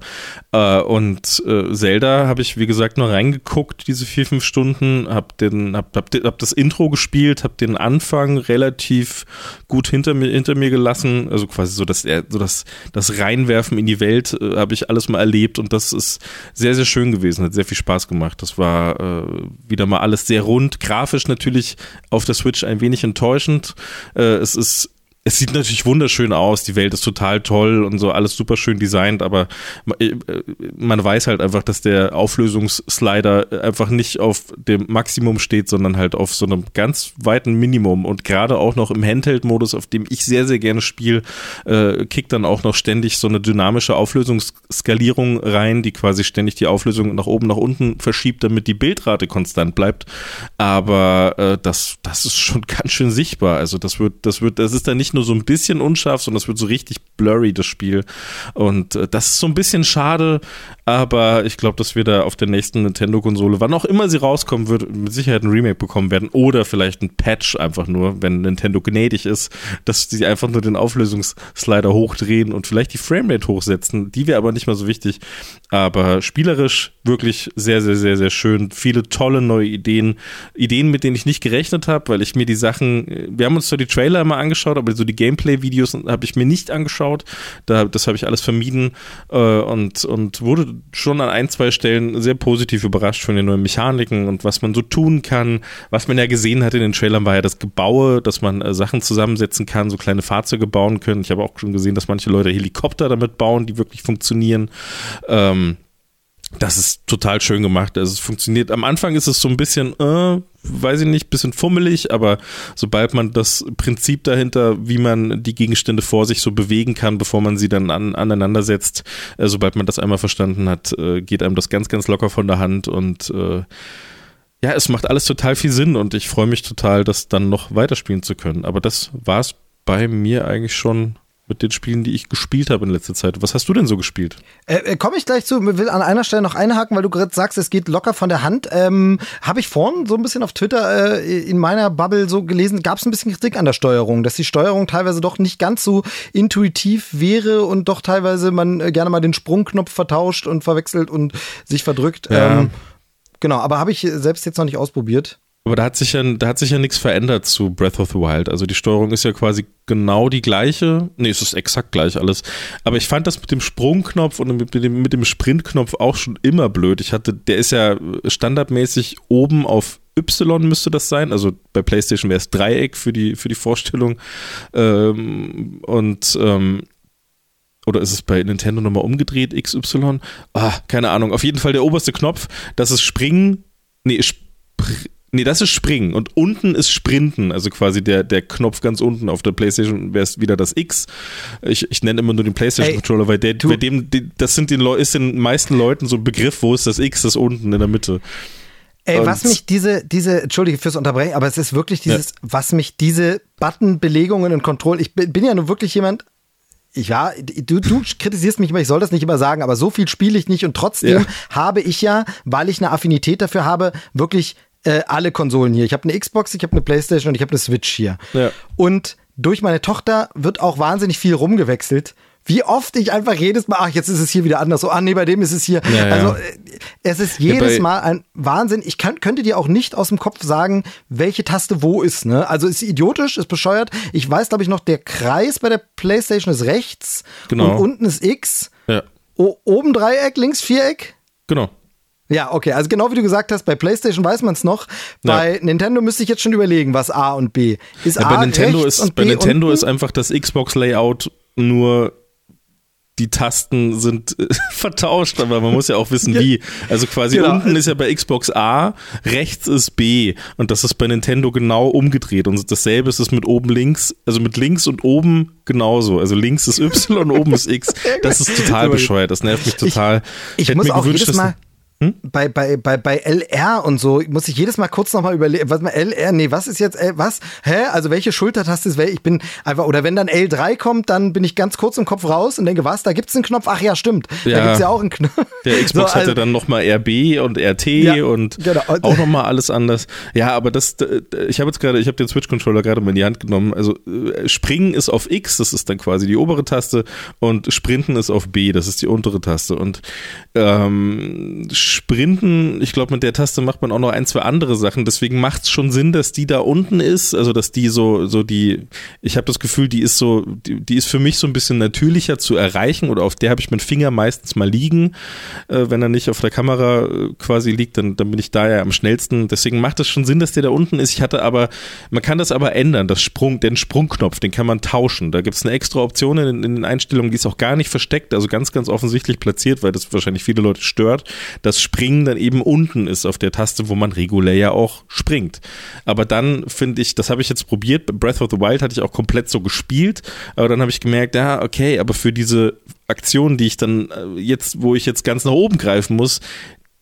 [SPEAKER 4] Äh, und äh, Zelda habe ich, wie gesagt, nur reingeguckt, diese vier, fünf Stunden, hab, den, hab, hab, hab das Intro gespielt, hab den Anfang relativ gut hinter mir, hinter mir gelassen, also quasi so das, so das, das Reinwerfen in die Welt äh, habe ich alles mal erlebt und das ist sehr, sehr schön gewesen, hat sehr viel Spaß gemacht. Das war äh, wieder mal alles sehr rund, grafisch natürlich auf der Switch ein wenig enttäuschend. Äh, es ist es sieht natürlich wunderschön aus, die Welt ist total toll und so, alles super schön designt, aber äh, man weiß halt einfach, dass der Auflösungsslider einfach nicht auf dem Maximum steht, sondern halt auf so einem ganz weiten Minimum und gerade auch noch im Handheld-Modus, auf dem ich sehr, sehr gerne spiele, äh, kickt dann auch noch ständig so eine dynamische Auflösungsskalierung rein, die quasi ständig die Auflösung nach oben, nach unten verschiebt, damit die Bildrate konstant bleibt. Aber äh, das, das ist schon [laughs] ganz schön sichtbar. Also das wird, das wird, das ist dann nicht
[SPEAKER 3] nicht nur so ein bisschen unscharf, sondern es wird so richtig blurry, das Spiel. Und äh, das ist so ein bisschen schade, aber ich glaube, dass wir da auf der nächsten Nintendo-Konsole, wann auch immer sie rauskommen wird, mit Sicherheit ein Remake bekommen werden oder vielleicht ein Patch einfach nur, wenn Nintendo gnädig ist, dass sie einfach nur den Auflösungsslider hochdrehen und vielleicht die Framerate hochsetzen. Die wäre aber nicht mal so wichtig. Aber spielerisch wirklich sehr, sehr, sehr, sehr schön. Viele tolle neue Ideen. Ideen, mit denen ich nicht gerechnet habe, weil ich mir die Sachen, wir haben uns zwar die Trailer immer angeschaut, aber so die Gameplay-Videos habe ich mir nicht angeschaut. Da, das habe ich alles vermieden äh, und, und wurde schon an ein, zwei Stellen sehr positiv überrascht von den neuen Mechaniken und was man so tun kann. Was man ja gesehen hat in den Trailern war ja das Gebaue, dass man äh, Sachen zusammensetzen kann, so kleine Fahrzeuge bauen können. Ich habe auch schon gesehen, dass manche Leute Helikopter damit bauen, die wirklich funktionieren. Ähm, das ist total schön gemacht. Also es funktioniert. Am Anfang ist es so ein bisschen, äh, weiß ich nicht, bisschen fummelig, aber sobald man das Prinzip dahinter, wie man die Gegenstände vor sich so bewegen kann, bevor man sie dann an, aneinander setzt, äh, sobald man das einmal verstanden hat, äh, geht einem das ganz, ganz locker von der Hand und äh, ja, es macht alles total viel Sinn und ich freue mich total, das dann noch weiterspielen zu können. Aber das war es bei mir eigentlich schon mit den Spielen, die ich gespielt habe in letzter Zeit. Was hast du denn so gespielt?
[SPEAKER 2] Äh, äh Komme ich gleich zu. Will an einer Stelle noch einhaken, weil du gerade sagst, es geht locker von der Hand. Ähm, habe ich vorhin so ein bisschen auf Twitter äh, in meiner Bubble so gelesen, gab es ein bisschen Kritik an der Steuerung, dass die Steuerung teilweise doch nicht ganz so intuitiv wäre und doch teilweise man äh, gerne mal den Sprungknopf vertauscht und verwechselt und sich verdrückt. Ja. Ähm, genau, aber habe ich selbst jetzt noch nicht ausprobiert.
[SPEAKER 3] Aber da hat sich ja, da hat sich ja nichts verändert zu Breath of the Wild. Also die Steuerung ist ja quasi genau die gleiche. Nee, es ist exakt gleich alles. Aber ich fand das mit dem Sprungknopf und mit dem, mit dem Sprintknopf auch schon immer blöd. Ich hatte, der ist ja standardmäßig oben auf Y müsste das sein. Also bei PlayStation wäre es Dreieck für die, für die Vorstellung. Ähm, und ähm, oder ist es bei Nintendo nochmal umgedreht, XY? Ah, keine Ahnung. Auf jeden Fall der oberste Knopf, das ist Springen. Nee, Spr Nee, das ist Springen und unten ist Sprinten, also quasi der, der Knopf ganz unten auf der Playstation wäre es wieder das X. Ich, ich nenne immer nur den Playstation Controller, weil der, bei dem, das sind den Leu ist den meisten Leuten so ein Begriff, wo ist das X, das unten in der Mitte.
[SPEAKER 2] Ey, und was mich diese, diese, entschuldige fürs Unterbrechen, aber es ist wirklich dieses, ja. was mich diese Button-Belegungen und Kontrollen, ich bin, bin ja nur wirklich jemand, ja, du, du kritisierst mich immer, ich soll das nicht immer sagen, aber so viel spiele ich nicht und trotzdem ja. habe ich ja, weil ich eine Affinität dafür habe, wirklich äh, alle Konsolen hier. Ich habe eine Xbox, ich habe eine Playstation und ich habe eine Switch hier. Ja. Und durch meine Tochter wird auch wahnsinnig viel rumgewechselt. Wie oft ich einfach jedes Mal, ach, jetzt ist es hier wieder anders. So, ah, nee, bei dem ist es hier. Ja, also, ja. es ist jedes Mal ein Wahnsinn. Ich kann, könnte dir auch nicht aus dem Kopf sagen, welche Taste wo ist, ne? Also, ist idiotisch, ist bescheuert. Ich weiß, glaube ich, noch, der Kreis bei der PlayStation ist rechts. Genau. Und unten ist X. Ja. O oben Dreieck, links Viereck.
[SPEAKER 3] Genau.
[SPEAKER 2] Ja, okay. Also genau wie du gesagt hast, bei PlayStation weiß man es noch. Bei ja. Nintendo müsste ich jetzt schon überlegen, was A und B ist. Ja,
[SPEAKER 3] A bei Nintendo ist bei Nintendo ist einfach das Xbox Layout nur die Tasten sind äh, [laughs] vertauscht, aber man muss ja auch wissen, wie. Also quasi genau. unten ist ja bei Xbox A, rechts ist B und das ist bei Nintendo genau umgedreht. Und dasselbe ist es mit oben links, also mit links und oben genauso. Also links ist Y und oben ist X. [laughs] Das ist total bescheuert, das nervt mich total.
[SPEAKER 2] Ich, ich, ich muss auch gewünscht, Mal hm? Bei, bei, bei, bei LR und so muss ich jedes Mal kurz nochmal überlegen, was mal LR, nee, was ist jetzt L, was? Hä? Also welche Schultertaste ist welche? Ich bin einfach, oder wenn dann L3 kommt, dann bin ich ganz kurz im Kopf raus und denke, was, da gibt's einen Knopf? Ach ja, stimmt. Ja. Da gibt's ja auch einen Knopf.
[SPEAKER 3] Der [laughs] Xbox so, also, hatte dann nochmal RB und RT ja, und genau. auch nochmal alles anders. Ja, aber das, ich habe jetzt gerade, ich habe den Switch-Controller gerade mal in die Hand genommen. Also äh, Springen ist auf X, das ist dann quasi die obere Taste und Sprinten ist auf B, das ist die untere Taste. Und ähm, Sprinten ich glaube, mit der Taste macht man auch noch ein, zwei andere Sachen. Deswegen macht es schon Sinn, dass die da unten ist. Also, dass die so, so die, ich habe das Gefühl, die ist so, die, die, ist für mich so ein bisschen natürlicher zu erreichen oder auf der habe ich meinen Finger meistens mal liegen. Äh, wenn er nicht auf der Kamera äh, quasi liegt, dann, dann bin ich da ja am schnellsten. Deswegen macht es schon Sinn, dass der da unten ist. Ich hatte aber, man kann das aber ändern, das Sprung, den Sprungknopf, den kann man tauschen. Da gibt es eine extra Option in, in den Einstellungen, die ist auch gar nicht versteckt, also ganz, ganz offensichtlich platziert, weil das wahrscheinlich viele Leute stört. Das Springen dann eben unten ist auf der Taste, wo man regulär ja auch springt. Aber dann finde ich, das habe ich jetzt probiert, Breath of the Wild hatte ich auch komplett so gespielt, aber dann habe ich gemerkt, ja, okay, aber für diese Aktion, die ich dann äh, jetzt, wo ich jetzt ganz nach oben greifen muss,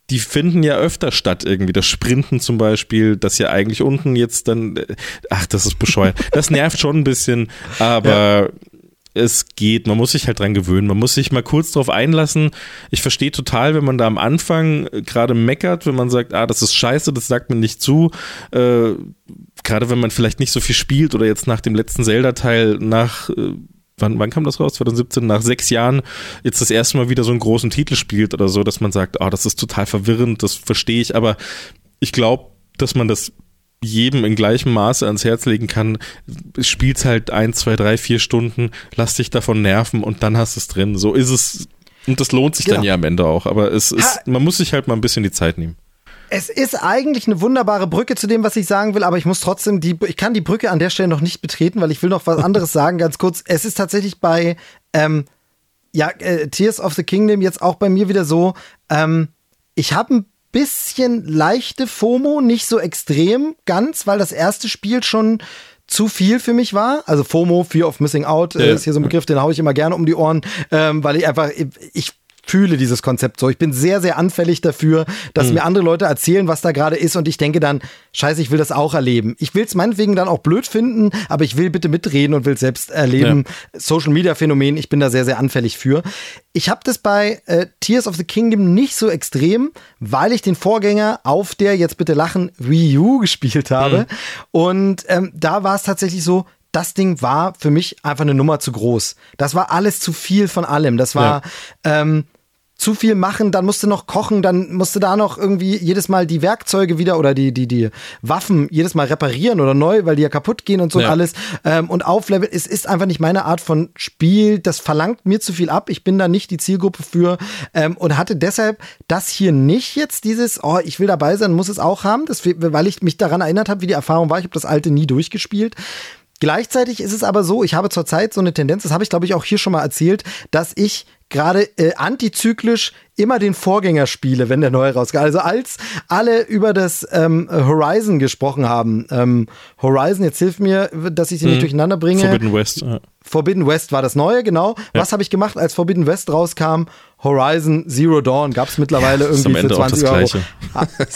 [SPEAKER 3] die finden ja öfter statt irgendwie. Das Sprinten zum Beispiel, das ja eigentlich unten jetzt dann, äh, ach, das ist bescheuert. Das nervt schon ein bisschen, aber ja es geht, man muss sich halt dran gewöhnen, man muss sich mal kurz drauf einlassen. Ich verstehe total, wenn man da am Anfang äh, gerade meckert, wenn man sagt, ah, das ist scheiße, das sagt mir nicht zu. Äh, gerade wenn man vielleicht nicht so viel spielt oder jetzt nach dem letzten Zelda-Teil nach äh, Wann, wann, kam das raus? 2017, nach sechs Jahren jetzt das erste Mal wieder so einen großen Titel spielt oder so, dass man sagt, ah, oh, das ist total verwirrend, das verstehe ich, aber ich glaube, dass man das jedem in gleichem Maße ans Herz legen kann, spiel's halt ein, zwei, drei, vier Stunden, lass dich davon nerven und dann hast du es drin. So ist es. Und das lohnt sich genau. dann ja am Ende auch. Aber es ist, man muss sich halt mal ein bisschen die Zeit nehmen.
[SPEAKER 2] Es ist eigentlich eine wunderbare Brücke zu dem, was ich sagen will, aber ich muss trotzdem die, ich kann die Brücke an der Stelle noch nicht betreten, weil ich will noch was [laughs] anderes sagen, ganz kurz. Es ist tatsächlich bei, ähm, ja, äh, Tears of the Kingdom jetzt auch bei mir wieder so, ähm, ich habe ein bisschen leichte FOMO, nicht so extrem ganz, weil das erste Spiel schon zu viel für mich war. Also FOMO, Fear of Missing Out, äh, ja. ist hier so ein Begriff, den haue ich immer gerne um die Ohren, ähm, weil ich einfach, ich fühle dieses Konzept so. Ich bin sehr, sehr anfällig dafür, dass mhm. mir andere Leute erzählen, was da gerade ist und ich denke dann, scheiße, ich will das auch erleben. Ich will es meinetwegen dann auch blöd finden, aber ich will bitte mitreden und will selbst erleben. Ja. Social Media Phänomen, ich bin da sehr, sehr anfällig für. Ich habe das bei äh, Tears of the Kingdom nicht so extrem, weil ich den Vorgänger auf der, jetzt bitte lachen, Wii U [laughs] gespielt habe. Mhm. Und ähm, da war es tatsächlich so, das Ding war für mich einfach eine Nummer zu groß. Das war alles zu viel von allem. Das war ja. ähm, zu viel machen, dann musste noch kochen, dann musste da noch irgendwie jedes Mal die Werkzeuge wieder oder die, die, die Waffen jedes Mal reparieren oder neu, weil die ja kaputt gehen und so ja. und alles. Ähm, und aufleveln, es ist einfach nicht meine Art von Spiel. Das verlangt mir zu viel ab. Ich bin da nicht die Zielgruppe für ähm, und hatte deshalb das hier nicht jetzt dieses, oh, ich will dabei sein, muss es auch haben, das, weil ich mich daran erinnert habe, wie die Erfahrung war. Ich habe das alte nie durchgespielt. Gleichzeitig ist es aber so, ich habe zurzeit so eine Tendenz, das habe ich glaube ich auch hier schon mal erzählt, dass ich gerade äh, antizyklisch immer den Vorgänger spiele, wenn der neue rausgeht. Also als alle über das ähm, Horizon gesprochen haben, ähm, Horizon, jetzt hilf mir, dass ich sie mhm. nicht durcheinander bringe.
[SPEAKER 3] Forbidden West. Ja.
[SPEAKER 2] Forbidden West war das neue, genau. Ja. Was habe ich gemacht, als Forbidden West rauskam? Horizon Zero Dawn gab es mittlerweile ja, irgendwie für 20 Euro.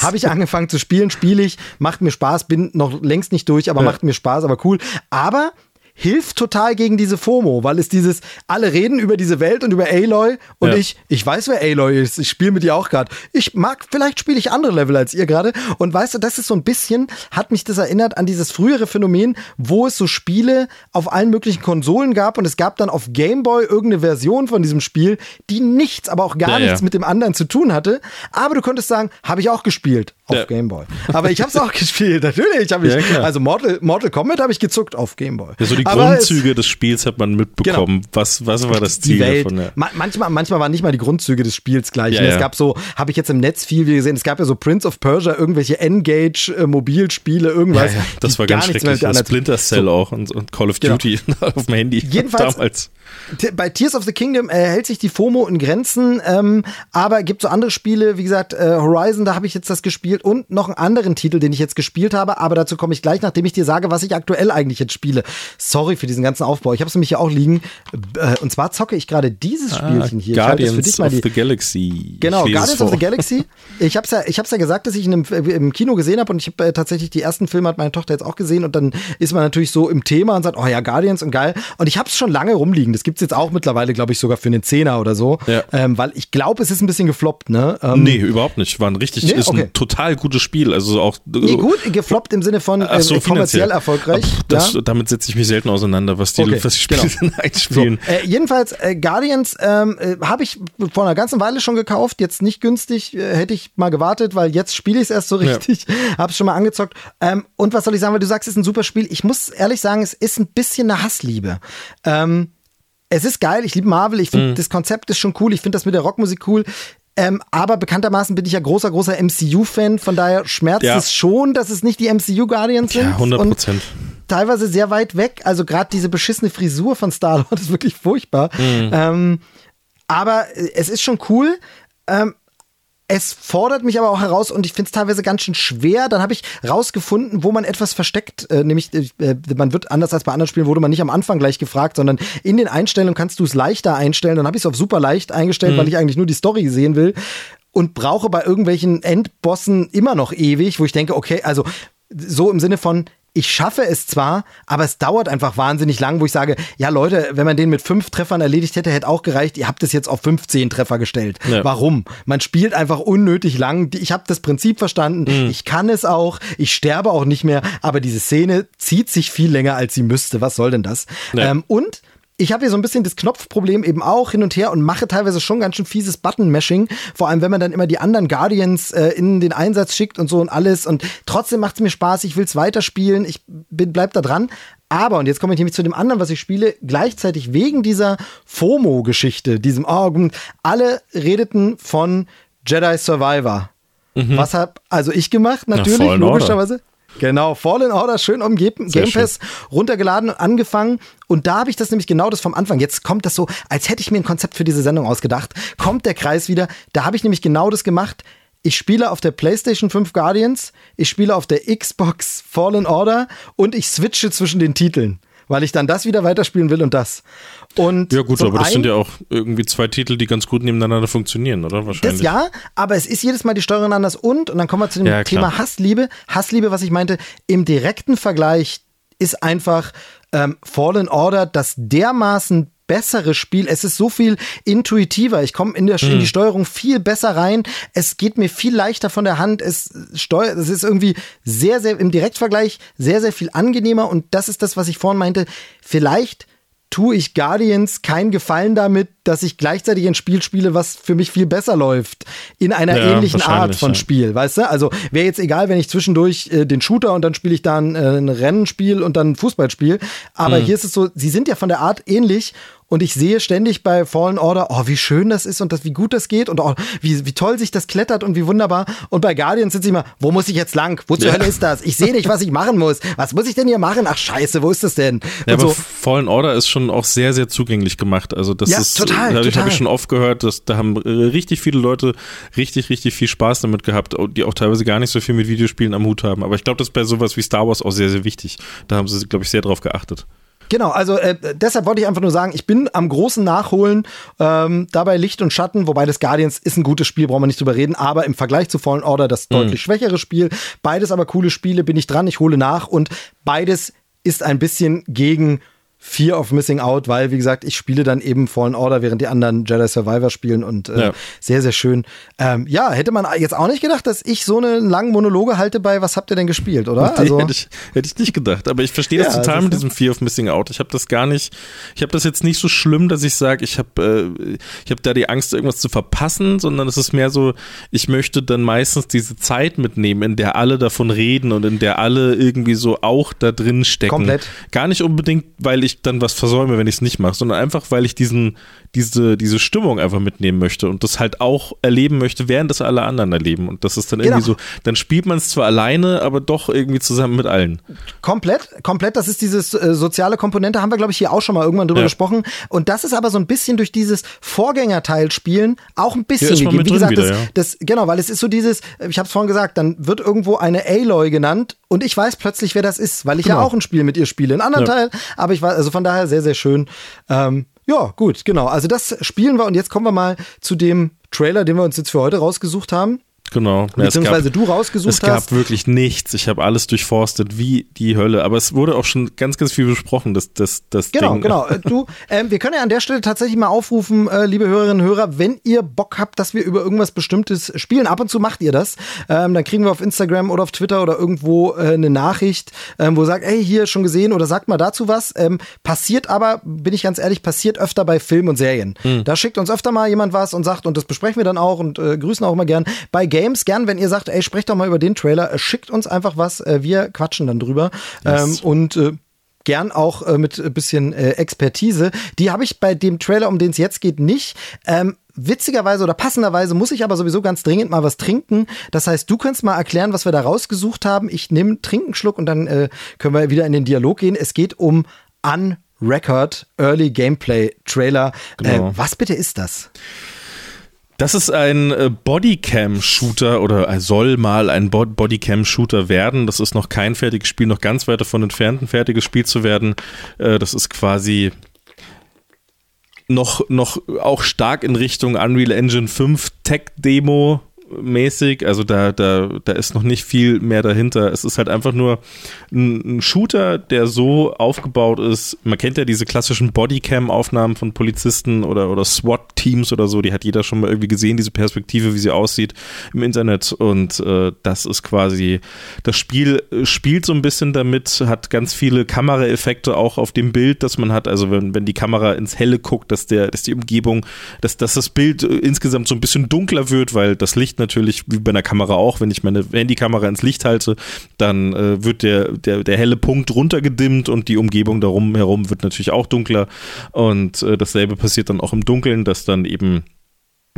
[SPEAKER 2] Habe ich angefangen zu spielen, spiele ich, macht mir Spaß, bin noch längst nicht durch, aber macht mir Spaß, aber cool. Aber hilft total gegen diese FOMO, weil es dieses, alle reden über diese Welt und über Aloy und ja. ich, ich weiß, wer Aloy ist, ich spiele mit ihr auch gerade. Ich mag, vielleicht spiele ich andere Level als ihr gerade und weißt du, das ist so ein bisschen, hat mich das erinnert an dieses frühere Phänomen, wo es so Spiele auf allen möglichen Konsolen gab und es gab dann auf Gameboy irgendeine Version von diesem Spiel, die nichts, aber auch gar ja, nichts ja. mit dem anderen zu tun hatte, aber du könntest sagen, habe ich auch gespielt auf ja. Gameboy. Aber ich habe es auch [laughs] gespielt, natürlich habe ich. Ja, also Mortal, Mortal Kombat habe ich gezuckt auf Gameboy.
[SPEAKER 3] Ja, so die Grundzüge es, des Spiels hat man mitbekommen. Genau. Was, was war das Ziel
[SPEAKER 2] davon? Ja. manchmal, manchmal waren nicht mal die Grundzüge des Spiels gleich. Ne? Es gab so, habe ich jetzt im Netz viel gesehen, es gab ja so Prince of Persia, irgendwelche N-Gage-Mobilspiele, äh, irgendwas.
[SPEAKER 3] Das war ganz schrecklich. Splinter Cell so. auch und, und, Call of genau. Duty genau. [laughs] auf dem Handy. [laughs]
[SPEAKER 2] Jedenfalls, damals. bei Tears of the Kingdom äh, hält sich die FOMO in Grenzen, ähm, aber gibt so andere Spiele, wie gesagt, äh, Horizon, da habe ich jetzt das gespielt und noch einen anderen Titel, den ich jetzt gespielt habe, aber dazu komme ich gleich, nachdem ich dir sage, was ich aktuell eigentlich jetzt spiele. Sorry für diesen ganzen Aufbau. Ich habe es nämlich hier auch liegen. Äh, und zwar zocke ich gerade dieses ah, Spielchen hier.
[SPEAKER 3] Guardians of the Galaxy.
[SPEAKER 2] Genau, Guardians of the Galaxy. Ich habe es ja, ich hab's ja gesagt, dass ich ihn im, im Kino gesehen habe und ich habe äh, tatsächlich die ersten Filme hat meine Tochter jetzt auch gesehen und dann ist man natürlich so im Thema und sagt, oh ja, Guardians und geil. Und ich habe es schon lange rumliegen. Das gibt es jetzt auch mittlerweile, glaube ich, sogar für einen Zehner oder so. Ja. Ähm, weil ich glaube, es ist ein bisschen gefloppt, ne?
[SPEAKER 3] Ähm, nee, überhaupt nicht. War ein richtig, nee? ist okay. ein total gutes Spiel. Also auch.
[SPEAKER 2] Nee, gut, gefloppt im Sinne von äh, so, kommerziell erfolgreich.
[SPEAKER 3] Das, ja? Damit setze ich mich selten auseinander, was die, okay, was die Spiele genau. [laughs] einspielen.
[SPEAKER 2] So, äh, jedenfalls, äh, Guardians ähm, äh, habe ich vor einer ganzen Weile schon gekauft. Jetzt nicht günstig, äh, hätte ich mal gewartet, weil jetzt spiele ich es erst so richtig. [laughs] Ja. Habe es schon mal angezockt. Ähm, und was soll ich sagen, weil du sagst, es ist ein super Spiel. Ich muss ehrlich sagen, es ist ein bisschen eine Hassliebe. Ähm, es ist geil, ich liebe Marvel, ich finde, mhm. das Konzept ist schon cool, ich finde das mit der Rockmusik cool. Ähm, aber bekanntermaßen bin ich ja großer, großer MCU-Fan, von daher schmerzt ja. es schon, dass es nicht die MCU-Guardians sind.
[SPEAKER 3] Ja, 100 Prozent.
[SPEAKER 2] Teilweise sehr weit weg, also gerade diese beschissene Frisur von Star-Lord [laughs] ist wirklich furchtbar. Mhm. Ähm, aber es ist schon cool. Ähm, es fordert mich aber auch heraus und ich finde es teilweise ganz schön schwer. Dann habe ich rausgefunden, wo man etwas versteckt, äh, nämlich äh, man wird anders als bei anderen Spielen, wurde man nicht am Anfang gleich gefragt, sondern in den Einstellungen kannst du es leichter einstellen. Dann habe ich es auf super leicht eingestellt, mhm. weil ich eigentlich nur die Story sehen will. und brauche bei irgendwelchen Endbossen immer noch ewig, wo ich denke, okay, also so im Sinne von, ich schaffe es zwar, aber es dauert einfach wahnsinnig lang, wo ich sage, ja Leute, wenn man den mit fünf Treffern erledigt hätte, hätte auch gereicht, ihr habt es jetzt auf 15 Treffer gestellt. Ja. Warum? Man spielt einfach unnötig lang. Ich habe das Prinzip verstanden, mhm. ich kann es auch, ich sterbe auch nicht mehr, aber diese Szene zieht sich viel länger, als sie müsste. Was soll denn das? Ja. Ähm, und ich habe hier so ein bisschen das Knopfproblem eben auch hin und her und mache teilweise schon ganz schön fieses Button-Mashing. Vor allem, wenn man dann immer die anderen Guardians äh, in den Einsatz schickt und so und alles. Und trotzdem macht es mir Spaß, ich will es weiterspielen, ich bin, bleib da dran. Aber, und jetzt komme ich nämlich zu dem anderen, was ich spiele, gleichzeitig wegen dieser FOMO-Geschichte, diesem, oh, alle redeten von Jedi Survivor. Mhm. Was hab also ich gemacht? Natürlich, Na, logischerweise. Order. Genau, Fallen Order schön um Game, Game Pass runtergeladen und angefangen. Und da habe ich das nämlich genau das vom Anfang. Jetzt kommt das so, als hätte ich mir ein Konzept für diese Sendung ausgedacht. Kommt der Kreis wieder. Da habe ich nämlich genau das gemacht. Ich spiele auf der PlayStation 5 Guardians, ich spiele auf der Xbox Fallen Order und ich switche zwischen den Titeln weil ich dann das wieder weiterspielen will und das. Und
[SPEAKER 3] ja gut, aber das sind ja auch irgendwie zwei Titel, die ganz gut nebeneinander funktionieren, oder?
[SPEAKER 2] Wahrscheinlich. Das ja, aber es ist jedes Mal die Steuerung anders und, und dann kommen wir zu dem ja, Thema Hassliebe. Hassliebe, was ich meinte, im direkten Vergleich ist einfach ähm, Fallen Order das dermaßen bessere Spiel. Es ist so viel intuitiver. Ich komme in, der, in die hm. Steuerung viel besser rein. Es geht mir viel leichter von der Hand. Es steuert, es ist irgendwie sehr, sehr im Direktvergleich sehr, sehr viel angenehmer. Und das ist das, was ich vorhin meinte. Vielleicht tue ich Guardians keinen Gefallen damit, dass ich gleichzeitig ein Spiel spiele, was für mich viel besser läuft. In einer ja, ähnlichen Art von ja. Spiel, weißt du? Also wäre jetzt egal, wenn ich zwischendurch äh, den Shooter und dann spiele ich da ein, äh, ein Rennspiel und dann ein Fußballspiel. Aber mhm. hier ist es so, sie sind ja von der Art ähnlich und ich sehe ständig bei Fallen Order, oh, wie schön das ist und das, wie gut das geht und oh, wie, wie toll sich das klettert und wie wunderbar. Und bei Guardian sitze ich immer, wo muss ich jetzt lang? Wo zur ja. Hölle ist das? Ich sehe nicht, was ich machen muss. Was muss ich denn hier machen? Ach scheiße, wo ist das denn?
[SPEAKER 3] Ja, aber so. Fallen Order ist schon auch sehr, sehr zugänglich gemacht. Also das ja, ist, total, dadurch habe ich schon oft gehört, dass da haben äh, richtig viele Leute richtig, richtig viel Spaß damit gehabt, die auch teilweise gar nicht so viel mit Videospielen am Hut haben. Aber ich glaube, das ist bei sowas wie Star Wars auch sehr, sehr wichtig. Da haben sie, glaube ich, sehr drauf geachtet.
[SPEAKER 2] Genau, also äh, deshalb wollte ich einfach nur sagen, ich bin am großen Nachholen, ähm, dabei Licht und Schatten, wobei das Guardians ist ein gutes Spiel, brauchen wir nicht drüber reden, aber im Vergleich zu Fallen Order das mhm. deutlich schwächere Spiel. Beides aber coole Spiele, bin ich dran, ich hole nach und beides ist ein bisschen gegen Fear of Missing Out, weil, wie gesagt, ich spiele dann eben Fallen Order, während die anderen Jedi Survivor spielen und äh, ja. sehr, sehr schön. Ähm, ja, hätte man jetzt auch nicht gedacht, dass ich so eine langen Monologe halte bei Was habt ihr denn gespielt, oder?
[SPEAKER 3] Also, hätte, ich, hätte ich nicht gedacht, aber ich verstehe das ja, total mit diesem Fear of Missing Out. Ich habe das gar nicht, ich habe das jetzt nicht so schlimm, dass ich sage, ich habe äh, ich habe da die Angst, irgendwas zu verpassen, sondern es ist mehr so, ich möchte dann meistens diese Zeit mitnehmen, in der alle davon reden und in der alle irgendwie so auch da drin stecken. Komplett. Gar nicht unbedingt, weil ich dann was versäume, wenn ich es nicht mache, sondern einfach, weil ich diesen, diese, diese Stimmung einfach mitnehmen möchte und das halt auch erleben möchte, während das alle anderen erleben. Und das ist dann irgendwie genau. so, dann spielt man es zwar alleine, aber doch irgendwie zusammen mit allen.
[SPEAKER 2] Komplett, komplett. Das ist dieses äh, soziale Komponente, haben wir, glaube ich, hier auch schon mal irgendwann drüber ja. gesprochen. Und das ist aber so ein bisschen durch dieses Vorgängerteil spielen auch ein bisschen gegeben. Wie gesagt, wieder, das, ja. das, genau, weil es ist so dieses, ich habe es vorhin gesagt, dann wird irgendwo eine Aloy genannt und ich weiß plötzlich, wer das ist, weil ich genau. ja auch ein Spiel mit ihr spiele. Ein anderen ja. Teil, aber ich weiß, also von daher sehr, sehr schön. Ähm, ja, gut, genau. Also das spielen wir und jetzt kommen wir mal zu dem Trailer, den wir uns jetzt für heute rausgesucht haben.
[SPEAKER 3] Genau.
[SPEAKER 2] Beziehungsweise
[SPEAKER 3] gab,
[SPEAKER 2] du rausgesucht hast.
[SPEAKER 3] Es gab wirklich nichts. Ich habe alles durchforstet wie die Hölle. Aber es wurde auch schon ganz, ganz viel besprochen, das, das, das
[SPEAKER 2] genau,
[SPEAKER 3] Ding.
[SPEAKER 2] Genau, genau. [laughs] Du, ähm, wir können ja an der Stelle tatsächlich mal aufrufen, äh, liebe Hörerinnen und Hörer, wenn ihr Bock habt, dass wir über irgendwas Bestimmtes spielen. Ab und zu macht ihr das. Ähm, dann kriegen wir auf Instagram oder auf Twitter oder irgendwo äh, eine Nachricht, ähm, wo sagt, ey, hier schon gesehen oder sagt mal dazu was. Ähm, passiert aber, bin ich ganz ehrlich, passiert öfter bei Filmen und Serien. Mhm. Da schickt uns öfter mal jemand was und sagt, und das besprechen wir dann auch und äh, grüßen auch immer gern. Bei Games gern, wenn ihr sagt, ey, sprecht doch mal über den Trailer, äh, schickt uns einfach was, äh, wir quatschen dann drüber. Yes. Ähm, und äh, gern auch äh, mit ein bisschen äh, Expertise. Die habe ich bei dem Trailer, um den es jetzt geht, nicht. Ähm, witzigerweise oder passenderweise muss ich aber sowieso ganz dringend mal was trinken. Das heißt, du kannst mal erklären, was wir da rausgesucht haben. Ich nehme Trinkenschluck und dann äh, können wir wieder in den Dialog gehen. Es geht um Unrecord Early Gameplay Trailer. Genau. Was bitte ist das?
[SPEAKER 3] Das ist ein äh, Bodycam-Shooter oder soll mal ein Bodycam-Shooter werden. Das ist noch kein fertiges Spiel, noch ganz weit davon entfernt, ein fertiges Spiel zu werden. Äh, das ist quasi noch, noch auch stark in Richtung Unreal Engine 5 Tech-Demo mäßig. Also da, da, da ist noch nicht viel mehr dahinter. Es ist halt einfach nur ein, ein Shooter, der so aufgebaut ist. Man kennt ja diese klassischen Bodycam-Aufnahmen von Polizisten oder, oder SWAT-Teams oder so. Die hat jeder schon mal irgendwie gesehen, diese Perspektive, wie sie aussieht im Internet. Und äh, das ist quasi, das Spiel spielt so ein bisschen damit, hat ganz viele Kameraeffekte auch auf dem Bild, das man hat. Also wenn, wenn die Kamera ins Helle guckt, dass der, dass die Umgebung, dass, dass das Bild insgesamt so ein bisschen dunkler wird, weil das Licht Licht natürlich, wie bei einer Kamera auch, wenn ich meine Handykamera ins Licht halte, dann äh, wird der, der, der helle Punkt runtergedimmt und die Umgebung darum herum wird natürlich auch dunkler. Und äh, dasselbe passiert dann auch im Dunkeln, dass dann eben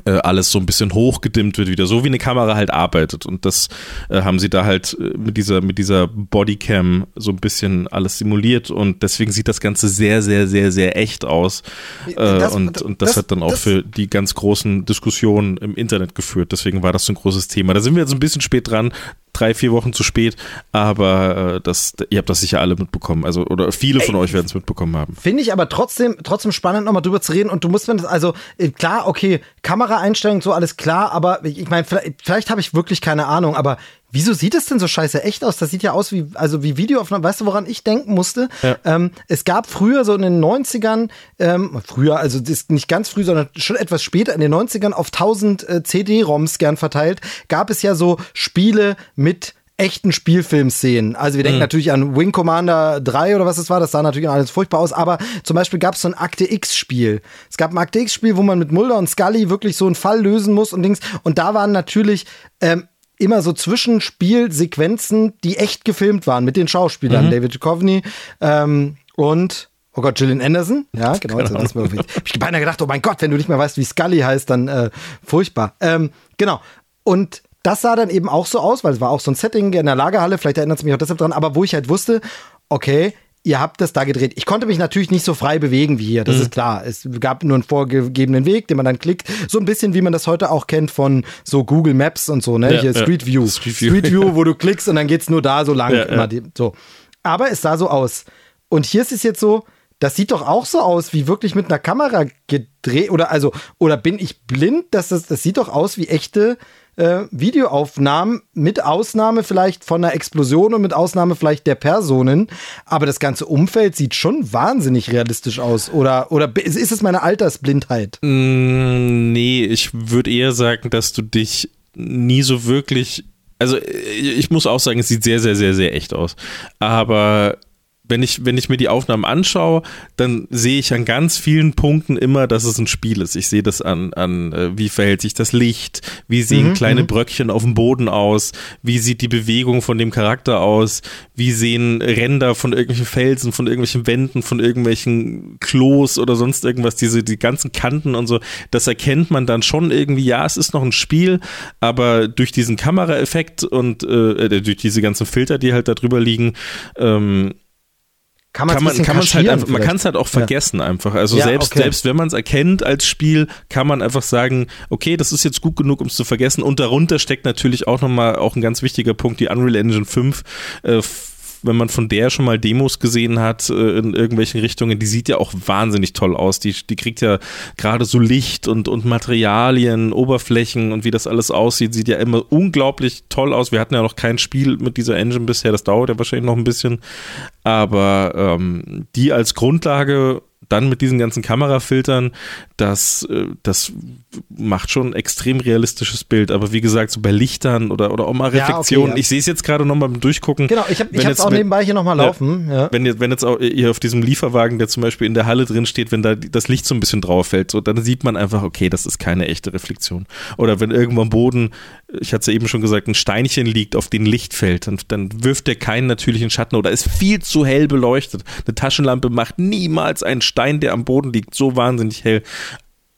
[SPEAKER 3] alles so ein bisschen hochgedimmt wird wieder, so wie eine Kamera halt arbeitet. Und das äh, haben sie da halt äh, mit dieser, mit dieser Bodycam so ein bisschen alles simuliert und deswegen sieht das Ganze sehr, sehr, sehr, sehr echt aus. Äh, das, und, und das, das, hat dann auch das, für die ganz großen Diskussionen im Internet geführt. Deswegen war das so ein großes Thema. Da sind wir jetzt ein bisschen spät dran drei, vier Wochen zu spät, aber äh, das, ihr habt das sicher alle mitbekommen, also oder viele von Ey, euch werden es mitbekommen haben.
[SPEAKER 2] Finde ich aber trotzdem, trotzdem spannend, nochmal drüber zu reden und du musst mir das, also äh, klar, okay, Kameraeinstellungen, so alles klar, aber ich meine, vielleicht, vielleicht habe ich wirklich keine Ahnung, aber Wieso sieht es denn so scheiße echt aus? Das sieht ja aus wie, also wie Videoaufnahmen. Weißt du, woran ich denken musste? Ja. Ähm, es gab früher so in den 90ern, ähm, früher, also nicht ganz früh, sondern schon etwas später, in den 90ern auf 1000 äh, CD-ROMs gern verteilt, gab es ja so Spiele mit echten Spielfilmszenen. Also wir denken mhm. natürlich an Wing Commander 3 oder was es war, das sah natürlich alles furchtbar aus, aber zum Beispiel gab es so ein Akte X-Spiel. Es gab ein Akte X-Spiel, wo man mit Mulder und Scully wirklich so einen Fall lösen muss und Dings. Und da waren natürlich ähm, immer so Zwischenspielsequenzen, die echt gefilmt waren mit den Schauspielern. Mhm. David Duchovny ähm, und Oh Gott, Gillian Anderson? [laughs] Ja, genau. genau. Das hab ich beinahe gedacht, oh mein Gott, wenn du nicht mehr weißt, wie Scully heißt, dann äh, furchtbar. Ähm, genau. Und das sah dann eben auch so aus, weil es war auch so ein Setting in der Lagerhalle, vielleicht erinnert es mich auch deshalb dran, aber wo ich halt wusste, okay, ihr habt das da gedreht. Ich konnte mich natürlich nicht so frei bewegen wie hier, das mhm. ist klar. Es gab nur einen vorgegebenen Weg, den man dann klickt. So ein bisschen wie man das heute auch kennt von so Google Maps und so, ne? Ja, hier ja. Street View. [laughs] Street View. Street View, wo du klickst und dann geht's nur da so lang. Ja, so. Aber es sah so aus. Und hier ist es jetzt so, das sieht doch auch so aus, wie wirklich mit einer Kamera gedreht. Oder also, oder bin ich blind? dass das, das sieht doch aus wie echte äh, Videoaufnahmen, mit Ausnahme vielleicht von einer Explosion und mit Ausnahme vielleicht der Personen. Aber das ganze Umfeld sieht schon wahnsinnig realistisch aus. Oder, oder ist es meine Altersblindheit?
[SPEAKER 3] Mm, nee, ich würde eher sagen, dass du dich nie so wirklich also ich muss auch sagen, es sieht sehr, sehr, sehr, sehr echt aus. Aber wenn ich, wenn ich mir die Aufnahmen anschaue, dann sehe ich an ganz vielen Punkten immer, dass es ein Spiel ist. Ich sehe das an, an äh, wie verhält sich das Licht, wie sehen mhm, kleine mhm. Bröckchen auf dem Boden aus, wie sieht die Bewegung von dem Charakter aus, wie sehen Ränder von irgendwelchen Felsen, von irgendwelchen Wänden, von irgendwelchen Klos oder sonst irgendwas, diese, die ganzen Kanten und so. Das erkennt man dann schon irgendwie, ja, es ist noch ein Spiel, aber durch diesen Kameraeffekt und äh, äh durch diese ganzen Filter, die halt da drüber liegen, ähm, kann, kann man kann man halt einfach, man kann es halt auch vergessen ja. einfach. Also ja, selbst okay. selbst wenn man es erkennt als Spiel, kann man einfach sagen, okay, das ist jetzt gut genug, um es zu vergessen. Und darunter steckt natürlich auch nochmal auch ein ganz wichtiger Punkt, die Unreal Engine 5 äh, wenn man von der schon mal Demos gesehen hat äh, in irgendwelchen Richtungen, die sieht ja auch wahnsinnig toll aus. Die, die kriegt ja gerade so Licht und, und Materialien, Oberflächen und wie das alles aussieht, sieht ja immer unglaublich toll aus. Wir hatten ja noch kein Spiel mit dieser Engine bisher, das dauert ja wahrscheinlich noch ein bisschen. Aber ähm, die als Grundlage dann mit diesen ganzen Kamerafiltern, das, äh, das macht schon ein extrem realistisches Bild. Aber wie gesagt, so bei Lichtern oder, oder auch mal Reflexionen, ja, okay, ja. ich sehe es jetzt gerade nochmal beim Durchgucken.
[SPEAKER 2] Genau, ich habe es auch nebenbei hier nochmal laufen.
[SPEAKER 3] Ja. Wenn, jetzt, wenn jetzt auch ihr auf diesem Lieferwagen, der zum Beispiel in der Halle drin steht, wenn da das Licht so ein bisschen drauf fällt, so, dann sieht man einfach, okay, das ist keine echte Reflexion. Oder wenn irgendwo am Boden, ich hatte es ja eben schon gesagt, ein Steinchen liegt, auf den Licht fällt, dann, wirft der keinen natürlichen Schatten oder ist viel zu hell beleuchtet. Eine Taschenlampe macht niemals einen Stein, der am Boden liegt, so wahnsinnig hell.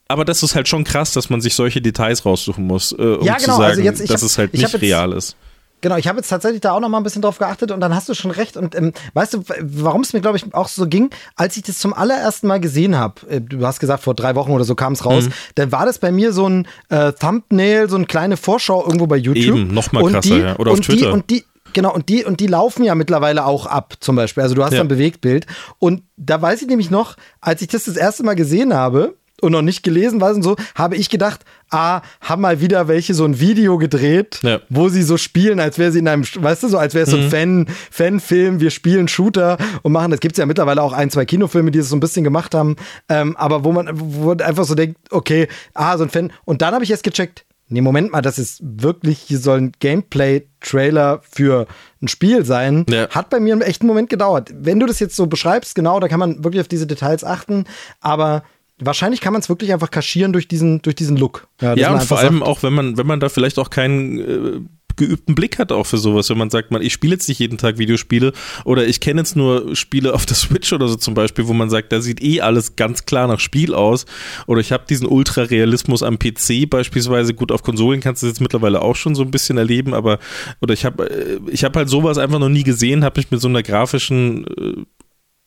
[SPEAKER 3] Aber das ist halt schon krass, dass man sich solche Details raussuchen muss, äh, um ja, genau. zu sagen, also jetzt, dass hab, es halt nicht jetzt, real ist.
[SPEAKER 2] Genau, ich habe jetzt tatsächlich da auch noch mal ein bisschen drauf geachtet und dann hast du schon recht. Und ähm, weißt du, warum es mir, glaube ich, auch so ging, als ich das zum allerersten Mal gesehen habe, äh, du hast gesagt, vor drei Wochen oder so kam es raus, mhm. dann war das bei mir so ein äh, Thumbnail, so eine kleine Vorschau irgendwo bei YouTube.
[SPEAKER 3] Eben, noch mal krasser, die, ja. Oder auf Twitter.
[SPEAKER 2] Die, und die, Genau, und die, und die laufen ja mittlerweile auch ab, zum Beispiel. Also du hast ja. ein Bewegtbild. Und da weiß ich nämlich noch, als ich das das erste Mal gesehen habe, und noch nicht gelesen weiß und so, habe ich gedacht, ah, haben mal wieder welche so ein Video gedreht, ja. wo sie so spielen, als wäre sie in einem, weißt du, so als wäre es so ein mhm. Fan, Fanfilm, wir spielen Shooter und machen, das gibt es ja mittlerweile auch ein, zwei Kinofilme, die das so ein bisschen gemacht haben, ähm, aber wo man, wo man einfach so denkt, okay, ah, so ein Fan. Und dann habe ich erst gecheckt, nee, Moment mal, das ist wirklich, hier soll ein Gameplay-Trailer für ein Spiel sein. Ja. Hat bei mir einen echten Moment gedauert. Wenn du das jetzt so beschreibst, genau, da kann man wirklich auf diese Details achten, aber wahrscheinlich kann man es wirklich einfach kaschieren durch diesen, durch diesen Look.
[SPEAKER 3] Ja, ja und vor allem sagt, auch, wenn man, wenn man da vielleicht auch keinen äh, geübten Blick hat auch für sowas, wenn man sagt, man, ich spiele jetzt nicht jeden Tag Videospiele oder ich kenne jetzt nur Spiele auf der Switch oder so zum Beispiel, wo man sagt, da sieht eh alles ganz klar nach Spiel aus oder ich habe diesen Ultra-Realismus am PC beispielsweise, gut, auf Konsolen kannst du das jetzt mittlerweile auch schon so ein bisschen erleben, aber oder ich habe äh, ich habe halt sowas einfach noch nie gesehen, habe mich mit so einer grafischen äh,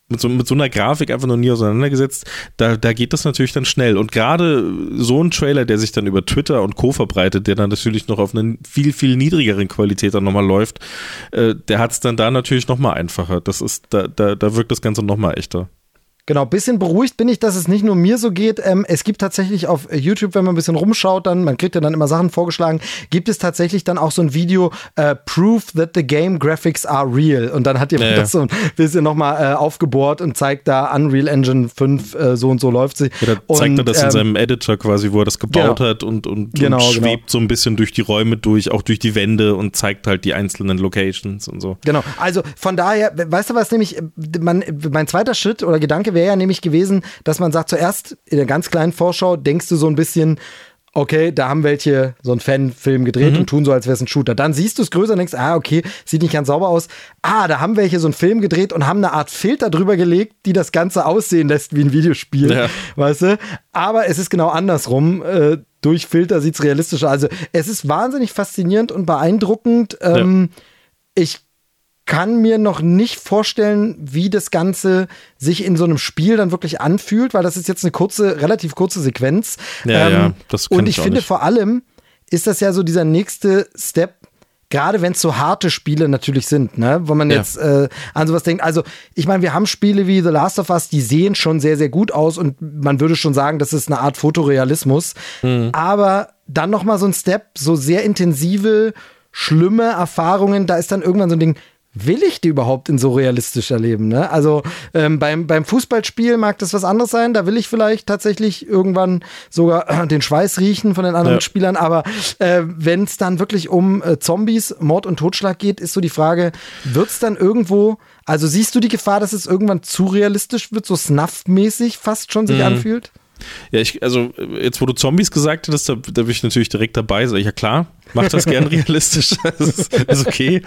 [SPEAKER 3] mit so, mit so einer Grafik einfach noch nie auseinandergesetzt, da, da geht das natürlich dann schnell. Und gerade so ein Trailer, der sich dann über Twitter und Co. verbreitet, der dann natürlich noch auf einer viel, viel niedrigeren Qualität dann nochmal läuft, äh, der hat es dann da natürlich nochmal einfacher. Das ist, da, da, da wirkt das Ganze nochmal echter.
[SPEAKER 2] Genau, bisschen beruhigt bin ich, dass es nicht nur mir so geht. Ähm, es gibt tatsächlich auf YouTube, wenn man ein bisschen rumschaut, dann, man kriegt ja dann immer Sachen vorgeschlagen, gibt es tatsächlich dann auch so ein Video, äh, Proof that the game graphics are real. Und dann hat jemand ja, das [laughs] so ein bisschen nochmal äh, aufgebohrt und zeigt da Unreal Engine 5, äh, so und so läuft sie.
[SPEAKER 3] Ja, da zeigt und, er das ähm, in seinem Editor quasi, wo er das gebaut genau. hat und, und, genau, und schwebt genau. so ein bisschen durch die Räume durch, auch durch die Wände und zeigt halt die einzelnen Locations und so.
[SPEAKER 2] Genau, also von daher, weißt du was nämlich, mein, mein zweiter Schritt oder Gedanke wäre ja nämlich gewesen, dass man sagt, zuerst in der ganz kleinen Vorschau denkst du so ein bisschen, okay, da haben welche so einen Fanfilm gedreht mhm. und tun so, als wäre es ein Shooter. Dann siehst du es größer und denkst, ah, okay, sieht nicht ganz sauber aus. Ah, da haben welche so einen Film gedreht und haben eine Art Filter drüber gelegt, die das Ganze aussehen lässt wie ein Videospiel. Ja. Weißt du? Aber es ist genau andersrum. Äh, durch Filter sieht es realistischer. Also es ist wahnsinnig faszinierend und beeindruckend. Ähm, ja. Ich kann mir noch nicht vorstellen, wie das Ganze sich in so einem Spiel dann wirklich anfühlt, weil das ist jetzt eine kurze, relativ kurze Sequenz.
[SPEAKER 3] Ja, ähm, ja, das
[SPEAKER 2] Und ich, ich finde nicht. vor allem ist das ja so dieser nächste Step, gerade wenn es so harte Spiele natürlich sind, ne, wo man ja. jetzt äh, an sowas denkt. Also, ich meine, wir haben Spiele wie The Last of Us, die sehen schon sehr, sehr gut aus und man würde schon sagen, das ist eine Art Fotorealismus. Mhm. Aber dann noch mal so ein Step, so sehr intensive, schlimme Erfahrungen, da ist dann irgendwann so ein Ding, will ich die überhaupt in so realistisch erleben? Ne? Also ähm, beim, beim Fußballspiel mag das was anderes sein. Da will ich vielleicht tatsächlich irgendwann sogar äh, [clears throat] den Schweiß riechen von den anderen ja. Spielern. Aber äh, wenn es dann wirklich um äh, Zombies, Mord und Totschlag geht, ist so die Frage, wird es dann irgendwo, also siehst du die Gefahr, dass es irgendwann zu realistisch wird, so snuff-mäßig fast schon sich mhm. anfühlt?
[SPEAKER 3] Ja, ich, also jetzt, wo du Zombies gesagt hast, da, da bin ich natürlich direkt dabei. Sag ich, ja klar, mach das gern realistisch. [laughs] das ist, ist okay.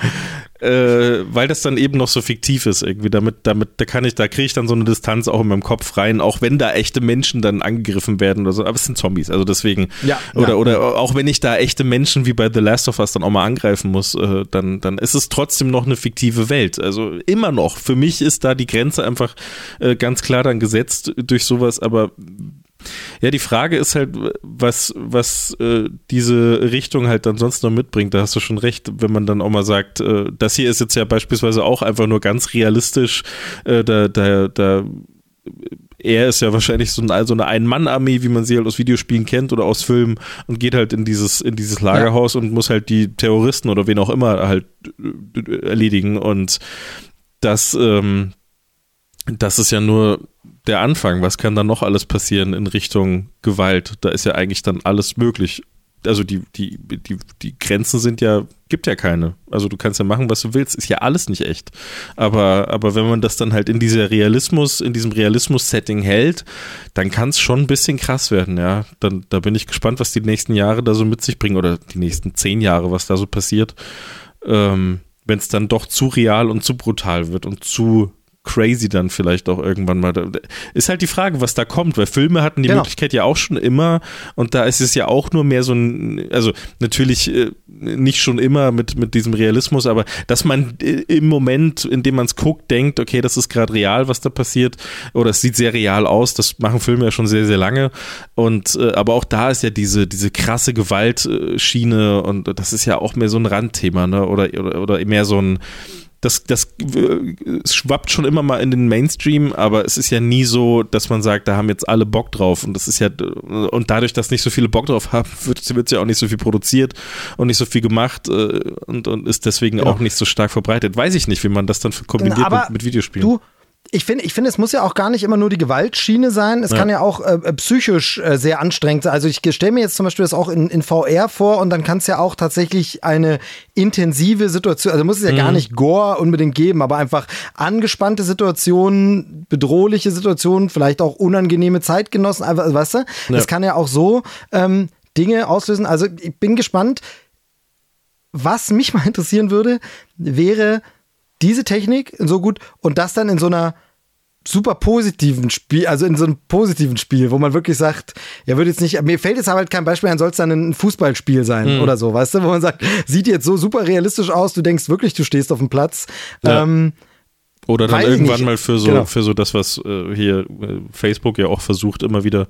[SPEAKER 3] Äh, weil das dann eben noch so fiktiv ist irgendwie. Damit, damit, da kann ich, da kriege ich dann so eine Distanz auch in meinem Kopf rein, auch wenn da echte Menschen dann angegriffen werden oder so. Aber es sind Zombies, also deswegen. Ja, oder, ja. oder auch wenn ich da echte Menschen wie bei The Last of Us dann auch mal angreifen muss, äh, dann, dann ist es trotzdem noch eine fiktive Welt. Also immer noch. Für mich ist da die Grenze einfach äh, ganz klar dann gesetzt durch sowas, aber ja, die Frage ist halt, was, was äh, diese Richtung halt dann sonst noch mitbringt. Da hast du schon recht, wenn man dann auch mal sagt, äh, das hier ist jetzt ja beispielsweise auch einfach nur ganz realistisch, äh, da, da, da er ist ja wahrscheinlich so, ein, so eine Ein-Mann-Armee, wie man sie halt aus Videospielen kennt oder aus Filmen und geht halt in dieses, in dieses Lagerhaus ja. und muss halt die Terroristen oder wen auch immer halt äh, erledigen und das, ähm, das ist ja nur der Anfang. Was kann dann noch alles passieren in Richtung Gewalt? Da ist ja eigentlich dann alles möglich. Also die, die, die, die Grenzen sind ja, gibt ja keine. Also du kannst ja machen, was du willst, ist ja alles nicht echt. Aber, aber wenn man das dann halt in dieser Realismus, in diesem Realismus-Setting hält, dann kann es schon ein bisschen krass werden, ja. Dann, da bin ich gespannt, was die nächsten Jahre da so mit sich bringen oder die nächsten zehn Jahre, was da so passiert. Ähm, wenn es dann doch zu real und zu brutal wird und zu crazy dann vielleicht auch irgendwann mal. Ist halt die Frage, was da kommt, weil Filme hatten die genau. Möglichkeit ja auch schon immer und da ist es ja auch nur mehr so ein, also natürlich äh, nicht schon immer mit, mit diesem Realismus, aber dass man äh, im Moment, in dem man es guckt, denkt, okay, das ist gerade real, was da passiert oder es sieht sehr real aus, das machen Filme ja schon sehr, sehr lange und äh, aber auch da ist ja diese, diese krasse Gewaltschiene und das ist ja auch mehr so ein Randthema, ne? Oder, oder, oder mehr so ein das, das es schwappt schon immer mal in den Mainstream, aber es ist ja nie so, dass man sagt, da haben jetzt alle Bock drauf. Und das ist ja, und dadurch, dass nicht so viele Bock drauf haben, [laughs] wird, wird ja auch nicht so viel produziert und nicht so viel gemacht äh, und, und ist deswegen genau. auch nicht so stark verbreitet. Weiß ich nicht, wie man das dann kombiniert mit, mit Videospielen.
[SPEAKER 2] Du, ich finde, ich finde, es muss ja auch gar nicht immer nur die Gewaltschiene sein. Es ja. kann ja auch äh, äh, psychisch äh, sehr anstrengend sein. Also ich stelle mir jetzt zum Beispiel das auch in, in VR vor und dann kann es ja auch tatsächlich eine intensive Situation, also muss es ja mhm. gar nicht Gore unbedingt geben, aber einfach angespannte Situationen, bedrohliche Situationen, vielleicht auch unangenehme Zeitgenossen, einfach, also, weißt du? Ja. Das kann ja auch so ähm, Dinge auslösen. Also ich bin gespannt. Was mich mal interessieren würde, wäre diese Technik so gut und das dann in so einer super positiven Spiel, also in so einem positiven Spiel, wo man wirklich sagt, ja, würde jetzt nicht, mir fällt jetzt aber halt kein Beispiel ein, soll es dann ein Fußballspiel sein mhm. oder so, weißt du, wo man sagt, sieht jetzt so super realistisch aus, du denkst wirklich, du stehst auf dem Platz. Ja. Ähm,
[SPEAKER 3] oder dann Weiß irgendwann mal für so, genau. für so das, was äh, hier äh, Facebook ja auch versucht, immer wieder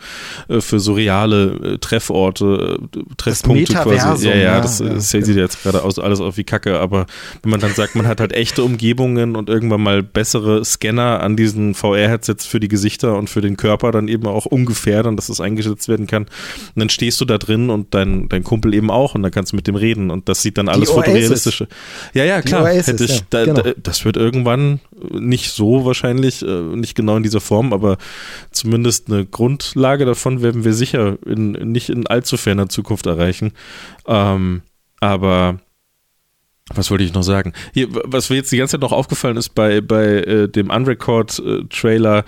[SPEAKER 3] äh, für so reale äh, Trefforte, äh, Treffpunkte quasi. Ja, ja, das, ja, das ja. sieht jetzt gerade aus, alles auf wie Kacke, aber wenn man dann sagt, man hat halt echte Umgebungen und irgendwann mal bessere Scanner an diesen VR-Headsets für die Gesichter und für den Körper dann eben auch ungefähr, dann, dass das eingesetzt werden kann. Und dann stehst du da drin und dein, dein Kumpel eben auch und dann kannst du mit dem reden und das sieht dann alles fotorealistische. Ja, ja, klar. Oasis, hätte ich, da, genau. da, das wird irgendwann nicht so wahrscheinlich, äh, nicht genau in dieser Form, aber zumindest eine Grundlage davon werden wir sicher in, nicht in allzu ferner Zukunft erreichen. Ähm, aber was wollte ich noch sagen? Hier, was mir jetzt die ganze Zeit noch aufgefallen ist bei, bei äh, dem Unrecord-Trailer,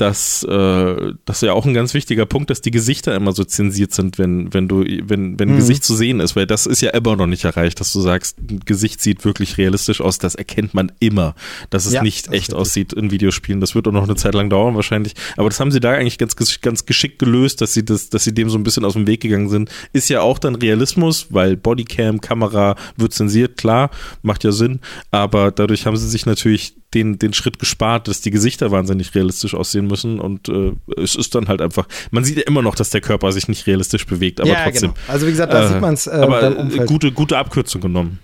[SPEAKER 3] dass äh, das ja auch ein ganz wichtiger Punkt, dass die Gesichter immer so zensiert sind, wenn wenn du wenn wenn ein mhm. Gesicht zu sehen ist, weil das ist ja immer noch nicht erreicht, dass du sagst, ein Gesicht sieht wirklich realistisch aus, das erkennt man immer, dass es ja, nicht echt aussieht in Videospielen. Das wird auch noch eine Zeit lang dauern wahrscheinlich, aber das haben sie da eigentlich ganz ganz geschickt gelöst, dass sie das dass sie dem so ein bisschen aus dem Weg gegangen sind. Ist ja auch dann Realismus, weil Bodycam, Kamera wird zensiert, klar, macht ja Sinn, aber dadurch haben sie sich natürlich den, den Schritt gespart, dass die Gesichter wahnsinnig realistisch aussehen müssen und äh, es ist dann halt einfach, man sieht ja immer noch, dass der Körper sich nicht realistisch bewegt, aber ja, trotzdem. Genau.
[SPEAKER 2] Also wie gesagt, da äh, sieht man es. Äh,
[SPEAKER 3] aber gute, gute Abkürzung genommen.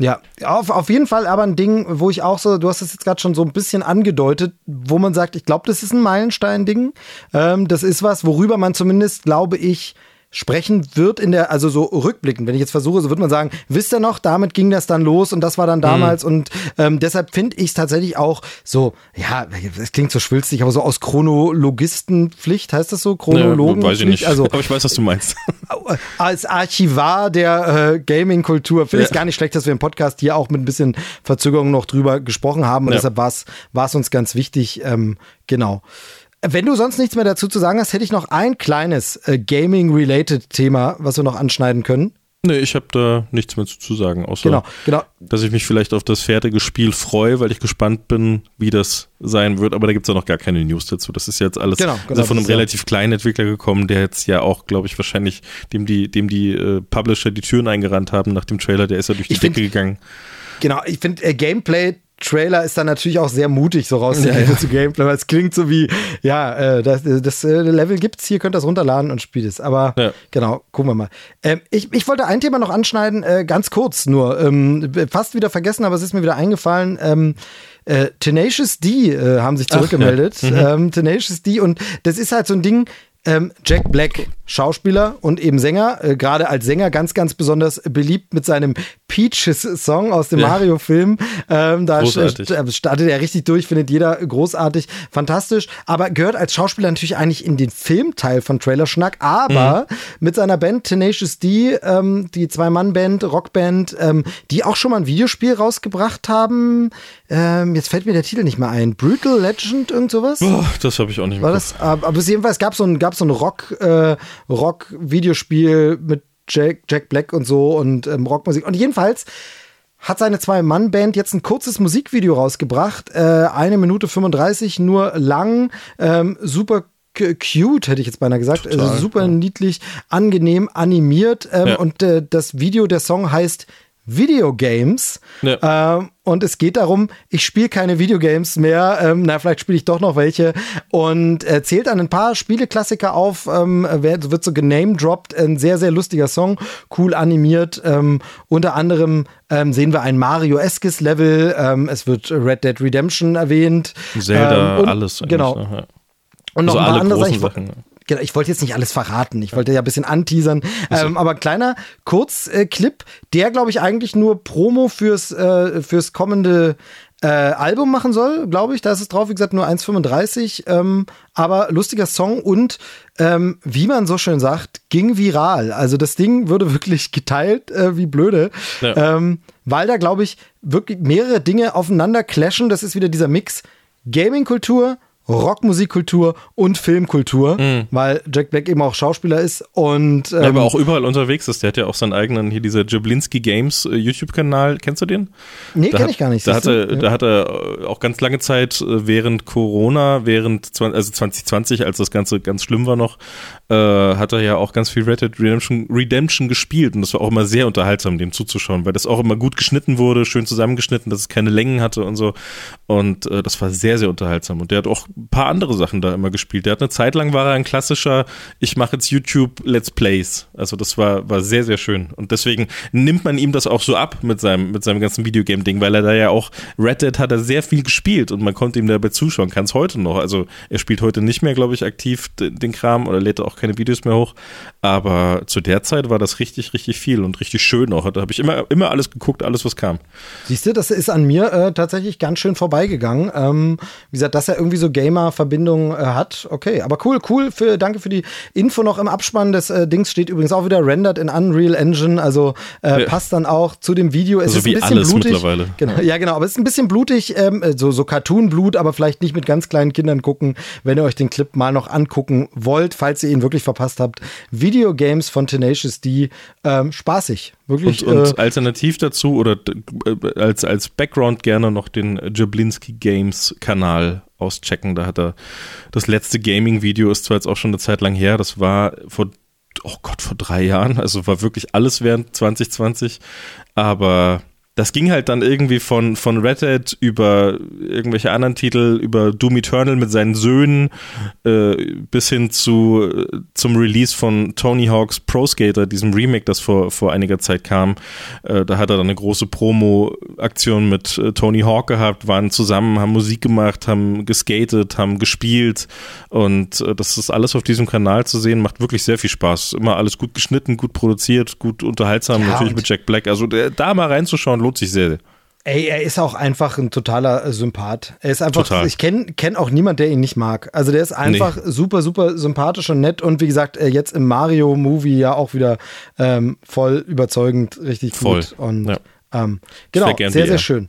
[SPEAKER 2] Ja, auf, auf jeden Fall aber ein Ding, wo ich auch so, du hast es jetzt gerade schon so ein bisschen angedeutet, wo man sagt, ich glaube, das ist ein Meilenstein-Ding. Ähm, das ist was, worüber man zumindest, glaube ich, sprechen wird in der, also so rückblickend, wenn ich jetzt versuche, so wird man sagen, wisst ihr noch, damit ging das dann los und das war dann damals mhm. und ähm, deshalb finde ich es tatsächlich auch so, ja, es klingt so schwülstig, aber so aus Chronologistenpflicht, heißt das so? Chronologen?
[SPEAKER 3] Ja, weiß ich nicht, also, aber ich weiß, was du meinst. [laughs]
[SPEAKER 2] Als Archivar der äh, Gaming-Kultur finde ich es gar nicht schlecht, dass wir im Podcast hier auch mit ein bisschen Verzögerung noch drüber gesprochen haben und ja. deshalb war es uns ganz wichtig, ähm, genau. Wenn du sonst nichts mehr dazu zu sagen hast, hätte ich noch ein kleines äh, Gaming-related Thema, was wir noch anschneiden können.
[SPEAKER 3] Nee, ich habe da nichts mehr zu sagen, außer
[SPEAKER 2] genau, genau.
[SPEAKER 3] dass ich mich vielleicht auf das fertige Spiel freue, weil ich gespannt bin, wie das sein wird. Aber da gibt es ja noch gar keine News dazu. Das ist jetzt alles genau, genau, also von einem relativ ja. kleinen Entwickler gekommen, der jetzt ja auch, glaube ich, wahrscheinlich dem die, dem die äh, Publisher die Türen eingerannt haben nach dem Trailer. Der ist ja durch die ich Decke gegangen.
[SPEAKER 2] Genau, ich finde äh, Gameplay Trailer ist dann natürlich auch sehr mutig, so rauszugehen ja, ja. zu Gameplay, weil es klingt so wie, ja, äh, das, das äh, Level gibt's hier, könnt das runterladen und spielt es. Aber ja. genau, gucken wir mal. Ähm, ich, ich wollte ein Thema noch anschneiden, äh, ganz kurz nur. Ähm, fast wieder vergessen, aber es ist mir wieder eingefallen. Ähm, äh, Tenacious D äh, haben sich zurückgemeldet. Ach, mhm. Tenacious D und das ist halt so ein Ding, ähm, Jack Black, Schauspieler und eben Sänger, äh, gerade als Sänger ganz, ganz besonders beliebt mit seinem Peaches-Song aus dem ja. Mario-Film. Ähm, da st äh, startet er richtig durch, findet jeder großartig, fantastisch, aber gehört als Schauspieler natürlich eigentlich in den Filmteil von Trailer Schnack, aber mhm. mit seiner Band Tenacious D, ähm, die Zwei-Mann-Band, Rockband, ähm, die auch schon mal ein Videospiel rausgebracht haben. Ähm, jetzt fällt mir der Titel nicht mehr ein. Brutal Legend, irgend sowas?
[SPEAKER 3] Boah, das habe ich auch nicht mehr.
[SPEAKER 2] War das, aber jedenfalls gab so ein, gab so ein Rock, äh, Rock-Videospiel mit Jack, Jack Black und so und ähm, Rockmusik. Und jedenfalls hat seine Zwei-Mann-Band jetzt ein kurzes Musikvideo rausgebracht. Äh, eine Minute 35, nur lang, ähm, super cute, hätte ich jetzt beinahe gesagt. Total, also super ja. niedlich, angenehm animiert. Ähm, ja. Und äh, das Video, der Song heißt Videogames. Ja. Ähm, und es geht darum, ich spiele keine Videogames mehr. Ähm, na, vielleicht spiele ich doch noch welche. Und äh, zählt an ein paar Spieleklassiker auf. Ähm, wird so genamedroppt. Ein sehr, sehr lustiger Song. Cool animiert. Ähm, unter anderem ähm, sehen wir ein Mario-eskes Level. Ähm, es wird Red Dead Redemption erwähnt.
[SPEAKER 3] Zelda, ähm, und, alles.
[SPEAKER 2] Genau. Ja. Und noch also ein paar andere Sachen. Sachen genau, ich wollte jetzt nicht alles verraten. Ich wollte ja ein bisschen anteasern. Ähm, aber kleiner Kurzclip, der, glaube ich, eigentlich nur Promo fürs, äh, fürs kommende äh, Album machen soll, glaube ich. Da ist es drauf, wie gesagt, nur 1,35. Ähm, aber lustiger Song und ähm, wie man so schön sagt, ging viral. Also das Ding wurde wirklich geteilt, äh, wie blöde. Ja. Ähm, weil da, glaube ich, wirklich mehrere Dinge aufeinander clashen. Das ist wieder dieser Mix Gaming-Kultur, Rockmusikkultur und Filmkultur, mhm. weil Jack Black eben auch Schauspieler ist und
[SPEAKER 3] ähm, ja, aber ähm, auch überall unterwegs ist. Der hat ja auch seinen eigenen hier dieser Jablinski Games äh, YouTube-Kanal. Kennst du den?
[SPEAKER 2] Nee, kenne ich gar nicht.
[SPEAKER 3] Da hat, er, ja. da hat er auch ganz lange Zeit äh, während Corona, während also 2020, als das Ganze ganz schlimm war noch, äh, hat er ja auch ganz viel Red Dead Redemption, Redemption gespielt und das war auch immer sehr unterhaltsam, dem zuzuschauen, weil das auch immer gut geschnitten wurde, schön zusammengeschnitten, dass es keine Längen hatte und so. Und äh, das war sehr, sehr unterhaltsam. Und der hat auch ein paar andere Sachen da immer gespielt. Der hat eine Zeit lang war er ein klassischer, ich mache jetzt YouTube Let's Plays. Also das war, war sehr, sehr schön. Und deswegen nimmt man ihm das auch so ab mit seinem, mit seinem ganzen Videogame-Ding, weil er da ja auch, Red Dead hat er sehr viel gespielt und man konnte ihm dabei zuschauen, kann es heute noch. Also er spielt heute nicht mehr, glaube ich, aktiv den, den Kram oder lädt auch keine Videos mehr hoch. Aber zu der Zeit war das richtig, richtig viel und richtig schön auch. Da habe ich immer, immer alles geguckt, alles, was kam.
[SPEAKER 2] Siehst du, das ist an mir äh, tatsächlich ganz schön vorbeigegangen. Ähm, wie gesagt, dass er irgendwie so Gamer-Verbindung äh, hat. Okay, aber cool, cool. Für, danke für die Info noch im Abspann des äh, Dings steht übrigens auch wieder rendered in Unreal Engine. Also äh, ja. passt dann auch zu dem Video. Es
[SPEAKER 3] also
[SPEAKER 2] ist
[SPEAKER 3] ein bisschen blutig. Mittlerweile.
[SPEAKER 2] Genau, ja, genau. Aber es ist ein bisschen blutig, ähm, so, so Cartoon-Blut, aber vielleicht nicht mit ganz kleinen Kindern gucken, wenn ihr euch den Clip mal noch angucken wollt, falls ihr ihn wirklich verpasst habt. Videogames von Tenacious D, ähm, spaßig. Wirklich.
[SPEAKER 3] Und, und äh, alternativ dazu oder äh, als, als Background gerne noch den Jablinski Games Kanal auschecken. Da hat er das letzte Gaming-Video ist zwar jetzt auch schon eine Zeit lang her, das war vor, oh Gott, vor drei Jahren, also war wirklich alles während 2020, aber das ging halt dann irgendwie von, von Red Dead über irgendwelche anderen Titel, über Doom Eternal mit seinen Söhnen, äh, bis hin zu, zum Release von Tony Hawk's Pro Skater, diesem Remake, das vor, vor einiger Zeit kam. Äh, da hat er dann eine große Promo-Aktion mit äh, Tony Hawk gehabt, waren zusammen, haben Musik gemacht, haben geskatet, haben gespielt und äh, das ist alles auf diesem Kanal zu sehen, macht wirklich sehr viel Spaß. Immer alles gut geschnitten, gut produziert, gut unterhaltsam, ja, natürlich mit Jack Black. Also der, da mal reinzuschauen, lohnt sich sehr.
[SPEAKER 2] Ey, er ist auch einfach ein totaler äh, Sympath. Er ist einfach, Total. ich kenne kenn auch niemand, der ihn nicht mag. Also der ist einfach nee. super, super sympathisch und nett und wie gesagt, äh, jetzt im Mario-Movie ja auch wieder ähm, voll überzeugend, richtig
[SPEAKER 3] voll.
[SPEAKER 2] gut. Und ja. ähm, genau, sehr, sehr schön.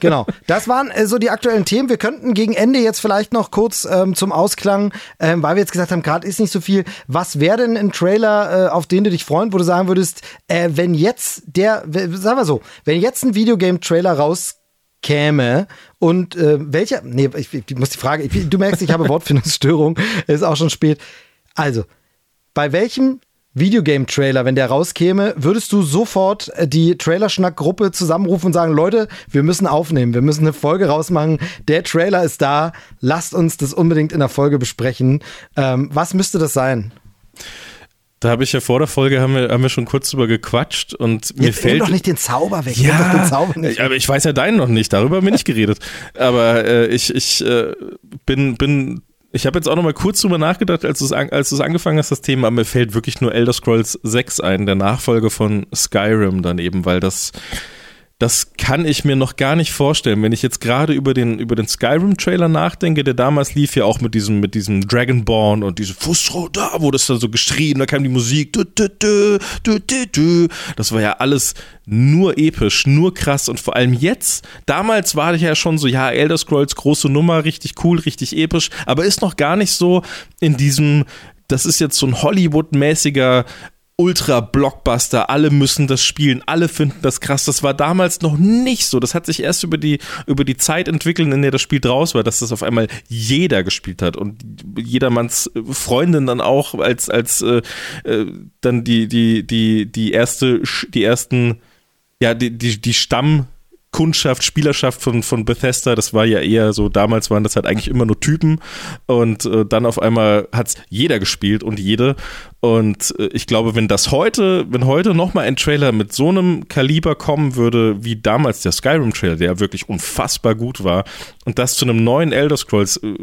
[SPEAKER 2] Genau. Das waren äh, so die aktuellen Themen. Wir könnten gegen Ende jetzt vielleicht noch kurz ähm, zum Ausklang, ähm, weil wir jetzt gesagt haben, gerade ist nicht so viel. Was wäre denn ein Trailer, äh, auf den du dich freuen, wo du sagen würdest, äh, wenn jetzt der, sagen wir so, wenn jetzt ein Videogame-Trailer rauskäme und äh, welcher, nee, ich, ich muss die Frage, ich, du merkst, ich habe Wortfindungsstörung, [laughs] ist auch schon spät. Also, bei welchem Videogame-Trailer, wenn der rauskäme, würdest du sofort äh, die Trailerschnack-Gruppe zusammenrufen und sagen, Leute, wir müssen aufnehmen, wir müssen eine Folge rausmachen, der Trailer ist da, lasst uns das unbedingt in der Folge besprechen. Ähm, was müsste das sein?
[SPEAKER 3] Da habe ich ja vor der Folge haben wir, haben wir schon kurz drüber gequatscht und mir Jetzt fällt
[SPEAKER 2] doch nicht den Zauber weg.
[SPEAKER 3] Ja, den Zauber nicht. aber ich weiß ja deinen noch nicht. Darüber haben wir nicht [laughs] geredet. Aber äh, ich, ich äh, bin bin ich habe jetzt auch noch mal kurz drüber nachgedacht, als du es angefangen hast, das Thema, mir fällt wirklich nur Elder Scrolls 6 ein, der Nachfolger von Skyrim dann eben, weil das das kann ich mir noch gar nicht vorstellen. Wenn ich jetzt gerade über den, über den Skyrim-Trailer nachdenke, der damals lief ja auch mit diesem, mit diesem Dragonborn und diese Fußroh da, wo das dann so geschrien, da kam die Musik, du, du, du. Das war ja alles nur episch, nur krass und vor allem jetzt, damals war ich ja schon so, ja, Elder Scrolls, große Nummer, richtig cool, richtig episch, aber ist noch gar nicht so in diesem, das ist jetzt so ein Hollywood-mäßiger Ultra-Blockbuster, alle müssen das spielen, alle finden das krass. Das war damals noch nicht so. Das hat sich erst über die, über die Zeit entwickelt, in der das Spiel draus war, dass das auf einmal jeder gespielt hat und jedermanns Freundin dann auch als, als äh, äh, dann die, die, die, die erste, die ersten, ja, die, die, die Stamm- Kundschaft, Spielerschaft von, von Bethesda, das war ja eher so, damals waren das halt eigentlich immer nur Typen und äh, dann auf einmal hat es jeder gespielt und jede und äh, ich glaube, wenn das heute, wenn heute nochmal ein Trailer mit so einem Kaliber kommen würde, wie damals der Skyrim-Trailer, der wirklich unfassbar gut war, und das zu einem neuen Elder Scrolls, äh,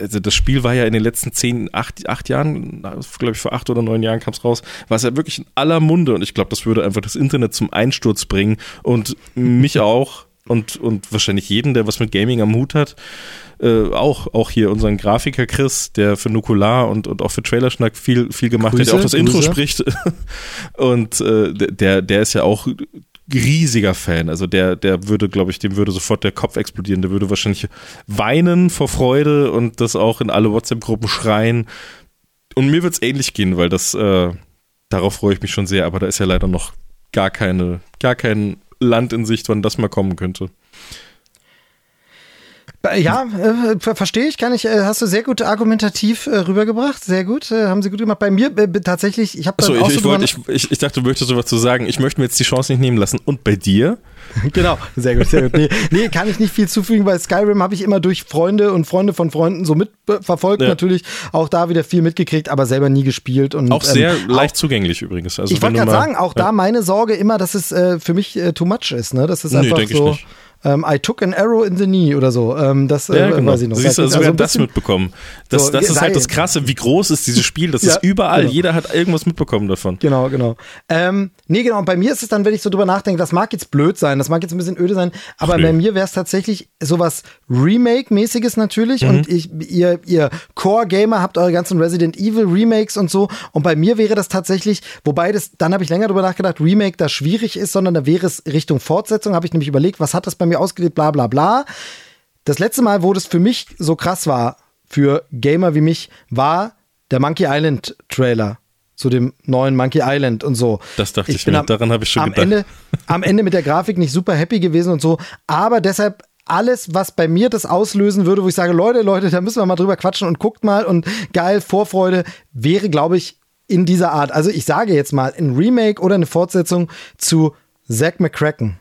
[SPEAKER 3] also das Spiel war ja in den letzten zehn, acht, acht Jahren, glaube ich vor acht oder neun Jahren kam es raus, war es ja wirklich in aller Munde. Und ich glaube, das würde einfach das Internet zum Einsturz bringen. Und mich auch. Und, und wahrscheinlich jeden, der was mit Gaming am Hut hat äh, auch, auch hier unseren Grafiker Chris, der für Nukular und, und auch für Trailerschnack viel, viel gemacht Grüße, hat, der auch das Grüße. Intro spricht. [laughs] und äh, der, der ist ja auch riesiger Fan. Also der, der würde, glaube ich, dem würde sofort der Kopf explodieren. Der würde wahrscheinlich weinen vor Freude und das auch in alle WhatsApp-Gruppen schreien. Und mir wird es ähnlich gehen, weil das, äh, darauf freue ich mich schon sehr, aber da ist ja leider noch gar keine, gar kein Land in Sicht, wann das mal kommen könnte.
[SPEAKER 2] Ja, äh, verstehe ich, kann ich, äh, hast du sehr gut argumentativ äh, rübergebracht, sehr gut, äh, haben sie gut gemacht. Bei mir äh, tatsächlich, ich habe
[SPEAKER 3] Achso, ich, ich, wollt, ich, ich, ich dachte, du möchtest sowas zu sagen. Ich möchte mir jetzt die Chance nicht nehmen lassen. Und bei dir? [laughs]
[SPEAKER 2] genau, sehr gut, sehr gut. Nee, nee, kann ich nicht viel zufügen, weil Skyrim habe ich immer durch Freunde und Freunde von Freunden so mitverfolgt, ja. natürlich auch da wieder viel mitgekriegt, aber selber nie gespielt. Und,
[SPEAKER 3] auch sehr ähm, leicht auch, zugänglich übrigens.
[SPEAKER 2] Also ich wollte gerade sagen, auch ja. da meine Sorge immer, dass es äh, für mich too much ist, ne? Das ist einfach nee, so. Ich nicht ähm, I took an arrow in the knee oder so. Ähm, das äh, ja, genau. weiß ich noch.
[SPEAKER 3] Siehst du, also sogar das mitbekommen. Das, so, das ist halt das Krasse, wie groß ist dieses Spiel. Das [laughs] ja, ist überall. Genau. Jeder hat irgendwas mitbekommen davon.
[SPEAKER 2] Genau, genau. Ähm, nee, genau. Und bei mir ist es dann, wenn ich so drüber nachdenke, das mag jetzt blöd sein, das mag jetzt ein bisschen öde sein, aber Ach, bei mir wäre es tatsächlich sowas Remake-mäßiges natürlich. Mhm. Und ich, ihr, ihr Core-Gamer habt eure ganzen Resident Evil Remakes und so. Und bei mir wäre das tatsächlich, wobei das, dann habe ich länger drüber nachgedacht, Remake da schwierig ist, sondern da wäre es Richtung Fortsetzung, habe ich nämlich überlegt, was hat das bei mir mir ausgelebt, bla bla bla. Das letzte Mal, wo das für mich so krass war, für Gamer wie mich, war der Monkey Island Trailer zu dem neuen Monkey Island und so.
[SPEAKER 3] Das dachte ich, ich mir, am, daran habe ich schon
[SPEAKER 2] am
[SPEAKER 3] gedacht.
[SPEAKER 2] Ende, am Ende mit der Grafik nicht super happy gewesen und so, aber deshalb alles, was bei mir das auslösen würde, wo ich sage, Leute, Leute, da müssen wir mal drüber quatschen und guckt mal und geil, Vorfreude, wäre, glaube ich, in dieser Art. Also ich sage jetzt mal, ein Remake oder eine Fortsetzung zu Zack McCracken.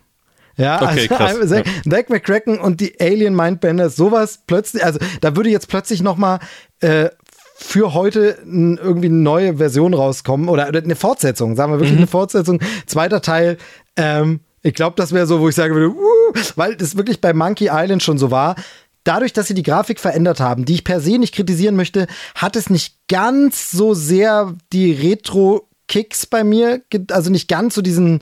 [SPEAKER 2] Ja, okay, also Zack, Zack McCracken und die Alien Mindbender, sowas plötzlich, also da würde jetzt plötzlich nochmal äh, für heute irgendwie eine neue Version rauskommen oder eine Fortsetzung, sagen wir wirklich mhm. eine Fortsetzung, zweiter Teil. Ähm, ich glaube, das wäre so, wo ich sagen würde, uh, weil das wirklich bei Monkey Island schon so war. Dadurch, dass sie die Grafik verändert haben, die ich per se nicht kritisieren möchte, hat es nicht ganz so sehr die Retro-Kicks bei mir, also nicht ganz so diesen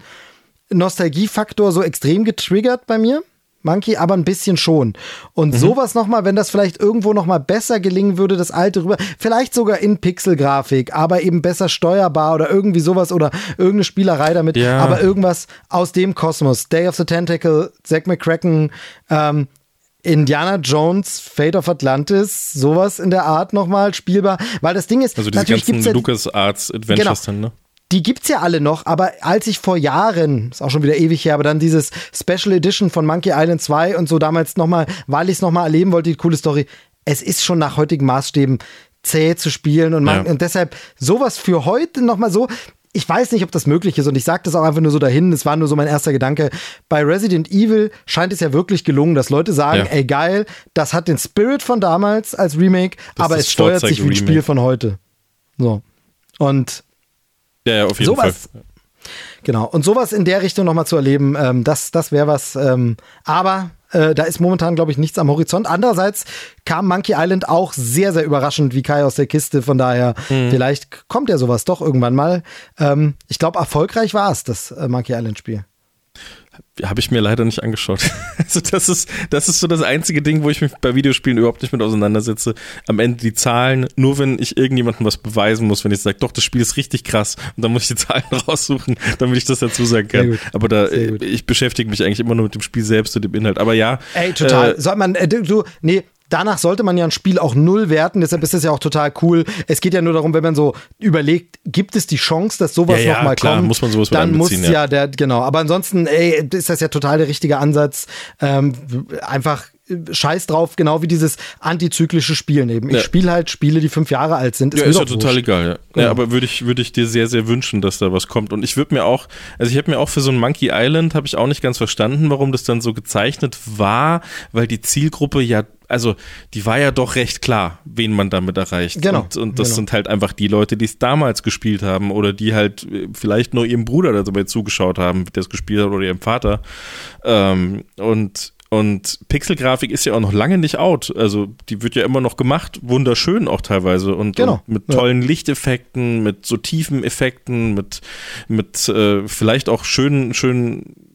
[SPEAKER 2] Nostalgiefaktor so extrem getriggert bei mir. Monkey, aber ein bisschen schon. Und mhm. sowas nochmal, wenn das vielleicht irgendwo nochmal besser gelingen würde, das alte rüber, vielleicht sogar in Pixelgrafik, aber eben besser steuerbar oder irgendwie sowas oder irgendeine Spielerei damit, ja. aber irgendwas aus dem Kosmos. Day of the Tentacle, Zack McCracken, ähm, Indiana Jones, Fate of Atlantis, sowas in der Art nochmal spielbar, weil das Ding ist,
[SPEAKER 3] also diese natürlich ganzen Lucas Arts Adventures genau. dann, ne?
[SPEAKER 2] Die gibt's ja alle noch, aber als ich vor Jahren, ist auch schon wieder ewig her, aber dann dieses Special Edition von Monkey Island 2 und so damals nochmal, weil ich es nochmal erleben wollte, die coole Story, es ist schon nach heutigen Maßstäben zäh zu spielen und, man, ja. und deshalb sowas für heute nochmal so, ich weiß nicht, ob das möglich ist und ich sage das auch einfach nur so dahin, das war nur so mein erster Gedanke. Bei Resident Evil scheint es ja wirklich gelungen, dass Leute sagen, ja. ey geil, das hat den Spirit von damals als Remake, das aber es steuert sich wie ein Spiel von heute. So. Und
[SPEAKER 3] ja, ja, auf jeden sowas, Fall.
[SPEAKER 2] Genau. Und sowas in der Richtung nochmal zu erleben, ähm, das, das wäre was. Ähm, aber äh, da ist momentan, glaube ich, nichts am Horizont. Andererseits kam Monkey Island auch sehr, sehr überraschend wie Kai aus der Kiste. Von daher, mhm. vielleicht kommt ja sowas doch irgendwann mal. Ähm, ich glaube, erfolgreich war es, das äh, Monkey Island-Spiel.
[SPEAKER 3] Habe ich mir leider nicht angeschaut. [laughs] Also das ist, das ist so das einzige Ding, wo ich mich bei Videospielen überhaupt nicht mit auseinandersetze. Am Ende die Zahlen, nur wenn ich irgendjemandem was beweisen muss, wenn ich sage, doch, das Spiel ist richtig krass und dann muss ich die [laughs] Zahlen raussuchen, damit ich das dazu sagen kann. Aber da, ich beschäftige mich eigentlich immer nur mit dem Spiel selbst und dem Inhalt. Aber ja.
[SPEAKER 2] Ey, total. Äh, Soll man, äh, du, nee, danach sollte man ja ein Spiel auch null werten, deshalb ist das ja auch total cool. Es geht ja nur darum, wenn man so überlegt, gibt es die Chance, dass sowas ja, ja, nochmal kommt?
[SPEAKER 3] muss man sowas
[SPEAKER 2] Dann muss ja. ja der, genau. Aber ansonsten, ey, ist das ja total der richtige Ansatz. Ähm, einfach Scheiß drauf, genau wie dieses antizyklische Spielen eben. Ich ja. spiele halt Spiele, die fünf Jahre alt sind.
[SPEAKER 3] Ist ja, ist ja total wurscht. egal. Ja. Genau. ja aber würde ich, würde ich dir sehr, sehr wünschen, dass da was kommt. Und ich würde mir auch, also ich habe mir auch für so ein Monkey Island, habe ich auch nicht ganz verstanden, warum das dann so gezeichnet war, weil die Zielgruppe ja also die war ja doch recht klar, wen man damit erreicht. Genau. Und, und das genau. sind halt einfach die Leute, die es damals gespielt haben oder die halt äh, vielleicht nur ihrem Bruder dabei zugeschaut haben, der es gespielt hat oder ihrem Vater. Ähm, und und Pixelgrafik ist ja auch noch lange nicht out. Also die wird ja immer noch gemacht, wunderschön auch teilweise und,
[SPEAKER 2] genau.
[SPEAKER 3] und mit tollen ja. Lichteffekten, mit so tiefen Effekten, mit mit äh, vielleicht auch schönen schönen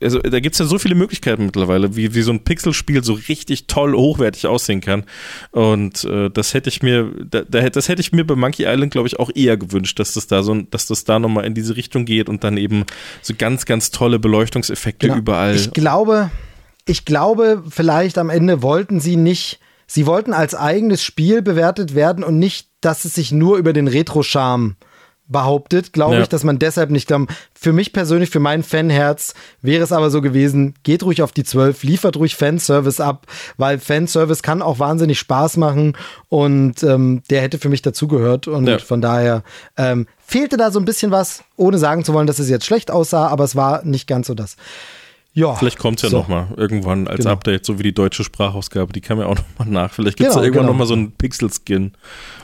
[SPEAKER 3] also da gibt's ja so viele Möglichkeiten mittlerweile, wie, wie so ein Pixelspiel so richtig toll hochwertig aussehen kann. Und äh, das hätte ich mir, da, das hätte ich mir bei Monkey Island, glaube ich, auch eher gewünscht, dass das da so, dass das da nochmal in diese Richtung geht und dann eben so ganz, ganz tolle Beleuchtungseffekte genau. überall.
[SPEAKER 2] Ich glaube, ich glaube, vielleicht am Ende wollten sie nicht, sie wollten als eigenes Spiel bewertet werden und nicht, dass es sich nur über den Retro-Charme behauptet, glaube ja. ich, dass man deshalb nicht glaubt. Für mich persönlich, für mein Fanherz wäre es aber so gewesen, geht ruhig auf die 12, liefert ruhig Fanservice ab, weil Fanservice kann auch wahnsinnig Spaß machen und ähm, der hätte für mich dazugehört und ja. von daher ähm, fehlte da so ein bisschen was, ohne sagen zu wollen, dass es jetzt schlecht aussah, aber es war nicht ganz so das.
[SPEAKER 3] Ja. Vielleicht kommt es ja so. nochmal irgendwann als genau. Update, so wie die deutsche Sprachausgabe, die kam ja auch nochmal nach. Vielleicht gibt es genau, ja irgendwann genau. nochmal so einen Pixel-Skin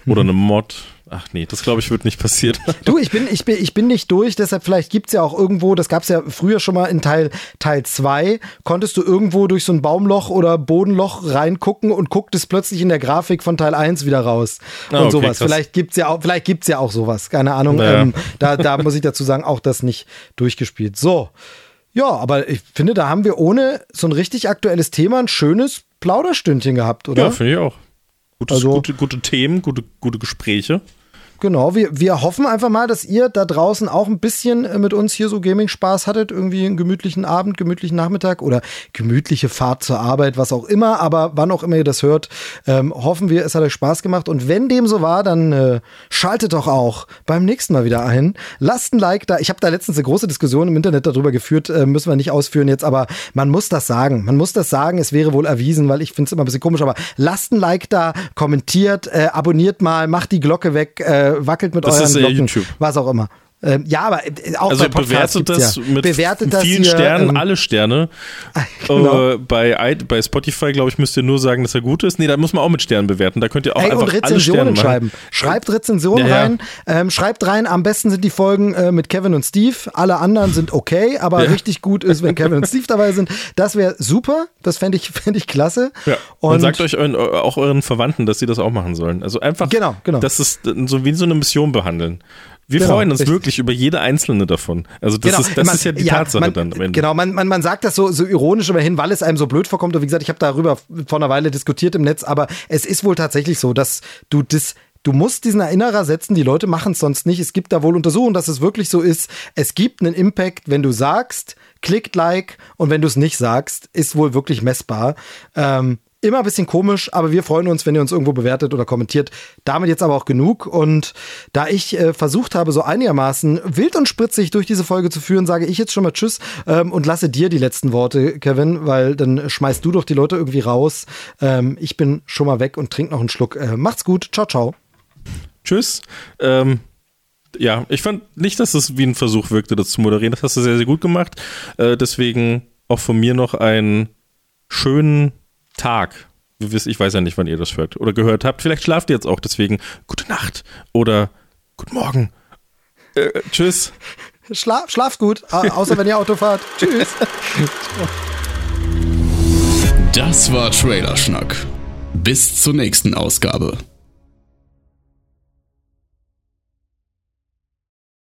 [SPEAKER 3] oder mhm. eine Mod. Ach nee, das glaube ich wird nicht passieren. [laughs]
[SPEAKER 2] Du, ich bin, ich bin, ich bin nicht durch, deshalb vielleicht gibt es ja auch irgendwo, das gab es ja früher schon mal in Teil Teil 2, konntest du irgendwo durch so ein Baumloch oder Bodenloch reingucken und gucktest plötzlich in der Grafik von Teil 1 wieder raus. Ah, und okay, sowas. Krass. Vielleicht gibt's ja auch, vielleicht gibt's ja auch sowas. Keine Ahnung. Naja. Ähm, da, da muss ich dazu sagen, auch das nicht durchgespielt. So. Ja, aber ich finde, da haben wir ohne so ein richtig aktuelles Thema ein schönes Plauderstündchen gehabt, oder?
[SPEAKER 3] Ja, finde ich auch. Gutes, also, gute, gute Themen, gute, gute Gespräche.
[SPEAKER 2] Genau, wir, wir hoffen einfach mal, dass ihr da draußen auch ein bisschen äh, mit uns hier so Gaming-Spaß hattet. Irgendwie einen gemütlichen Abend, gemütlichen Nachmittag oder gemütliche Fahrt zur Arbeit, was auch immer. Aber wann auch immer ihr das hört, ähm, hoffen wir, es hat euch Spaß gemacht. Und wenn dem so war, dann äh, schaltet doch auch beim nächsten Mal wieder ein. Lasst ein Like da. Ich habe da letztens eine große Diskussion im Internet darüber geführt, äh, müssen wir nicht ausführen jetzt, aber man muss das sagen. Man muss das sagen, es wäre wohl erwiesen, weil ich finde es immer ein bisschen komisch. Aber lasst ein Like da, kommentiert, äh, abonniert mal, macht die Glocke weg. Äh, wackelt mit das euren äh, Glocken, YouTube. was auch immer. Ähm, ja, aber äh, auch
[SPEAKER 3] also bei Podcasts bewertet das ja. mit bewertet das vielen hier, Sternen, ähm, alle Sterne. [laughs] Genau. Äh, bei, bei Spotify, glaube ich, müsst ihr nur sagen, dass er gut ist. Nee, da muss man auch mit Sternen bewerten. Da könnt ihr auch Ey, einfach alle schreiben.
[SPEAKER 2] Schreibt Rezensionen ja, ja. rein. Ähm, schreibt rein, am besten sind die Folgen äh, mit Kevin und Steve. Alle anderen sind okay, aber richtig gut ist, wenn Kevin und Steve dabei sind. Das wäre super. Das fände ich, [laughs] fänd ich klasse.
[SPEAKER 3] Und, und sagt euch euren, auch euren Verwandten, dass sie das auch machen sollen. Also einfach,
[SPEAKER 2] genau, genau.
[SPEAKER 3] das ist so wie so eine Mission behandeln. Wir genau, freuen uns richtig. wirklich über jede einzelne davon. Also das, genau. ist, das man, ist ja die ja, Tatsache
[SPEAKER 2] man,
[SPEAKER 3] dann am
[SPEAKER 2] Ende. Genau, man, man, man sagt das so, so ironisch immerhin, weil es einem so blöd vorkommt. Und wie gesagt, ich habe darüber vor einer Weile diskutiert im Netz, aber es ist wohl tatsächlich so, dass du das Du musst diesen Erinnerer setzen, die Leute machen es sonst nicht. Es gibt da wohl Untersuchungen, dass es wirklich so ist. Es gibt einen Impact, wenn du sagst, klickt Like und wenn du es nicht sagst, ist wohl wirklich messbar. Ähm, immer ein bisschen komisch, aber wir freuen uns, wenn ihr uns irgendwo bewertet oder kommentiert. Damit jetzt aber auch genug. Und da ich äh, versucht habe, so einigermaßen wild und spritzig durch diese Folge zu führen, sage ich jetzt schon mal Tschüss ähm, und lasse dir die letzten Worte, Kevin, weil dann schmeißt du doch die Leute irgendwie raus. Ähm, ich bin schon mal weg und trink noch einen Schluck. Äh, macht's gut. Ciao, ciao.
[SPEAKER 3] Tschüss. Ähm ja, ich fand nicht, dass es wie ein Versuch wirkte, das zu moderieren. Das hast du sehr, sehr gut gemacht. Äh, deswegen auch von mir noch einen schönen Tag. Ich weiß ja nicht, wann ihr das hört oder gehört habt. Vielleicht schlaft ihr jetzt auch, deswegen gute Nacht oder guten Morgen. Äh, tschüss.
[SPEAKER 2] Schla schlaft gut, außer wenn ihr Auto fahrt. [laughs] tschüss.
[SPEAKER 1] Das war Trailer Schnack. Bis zur nächsten Ausgabe.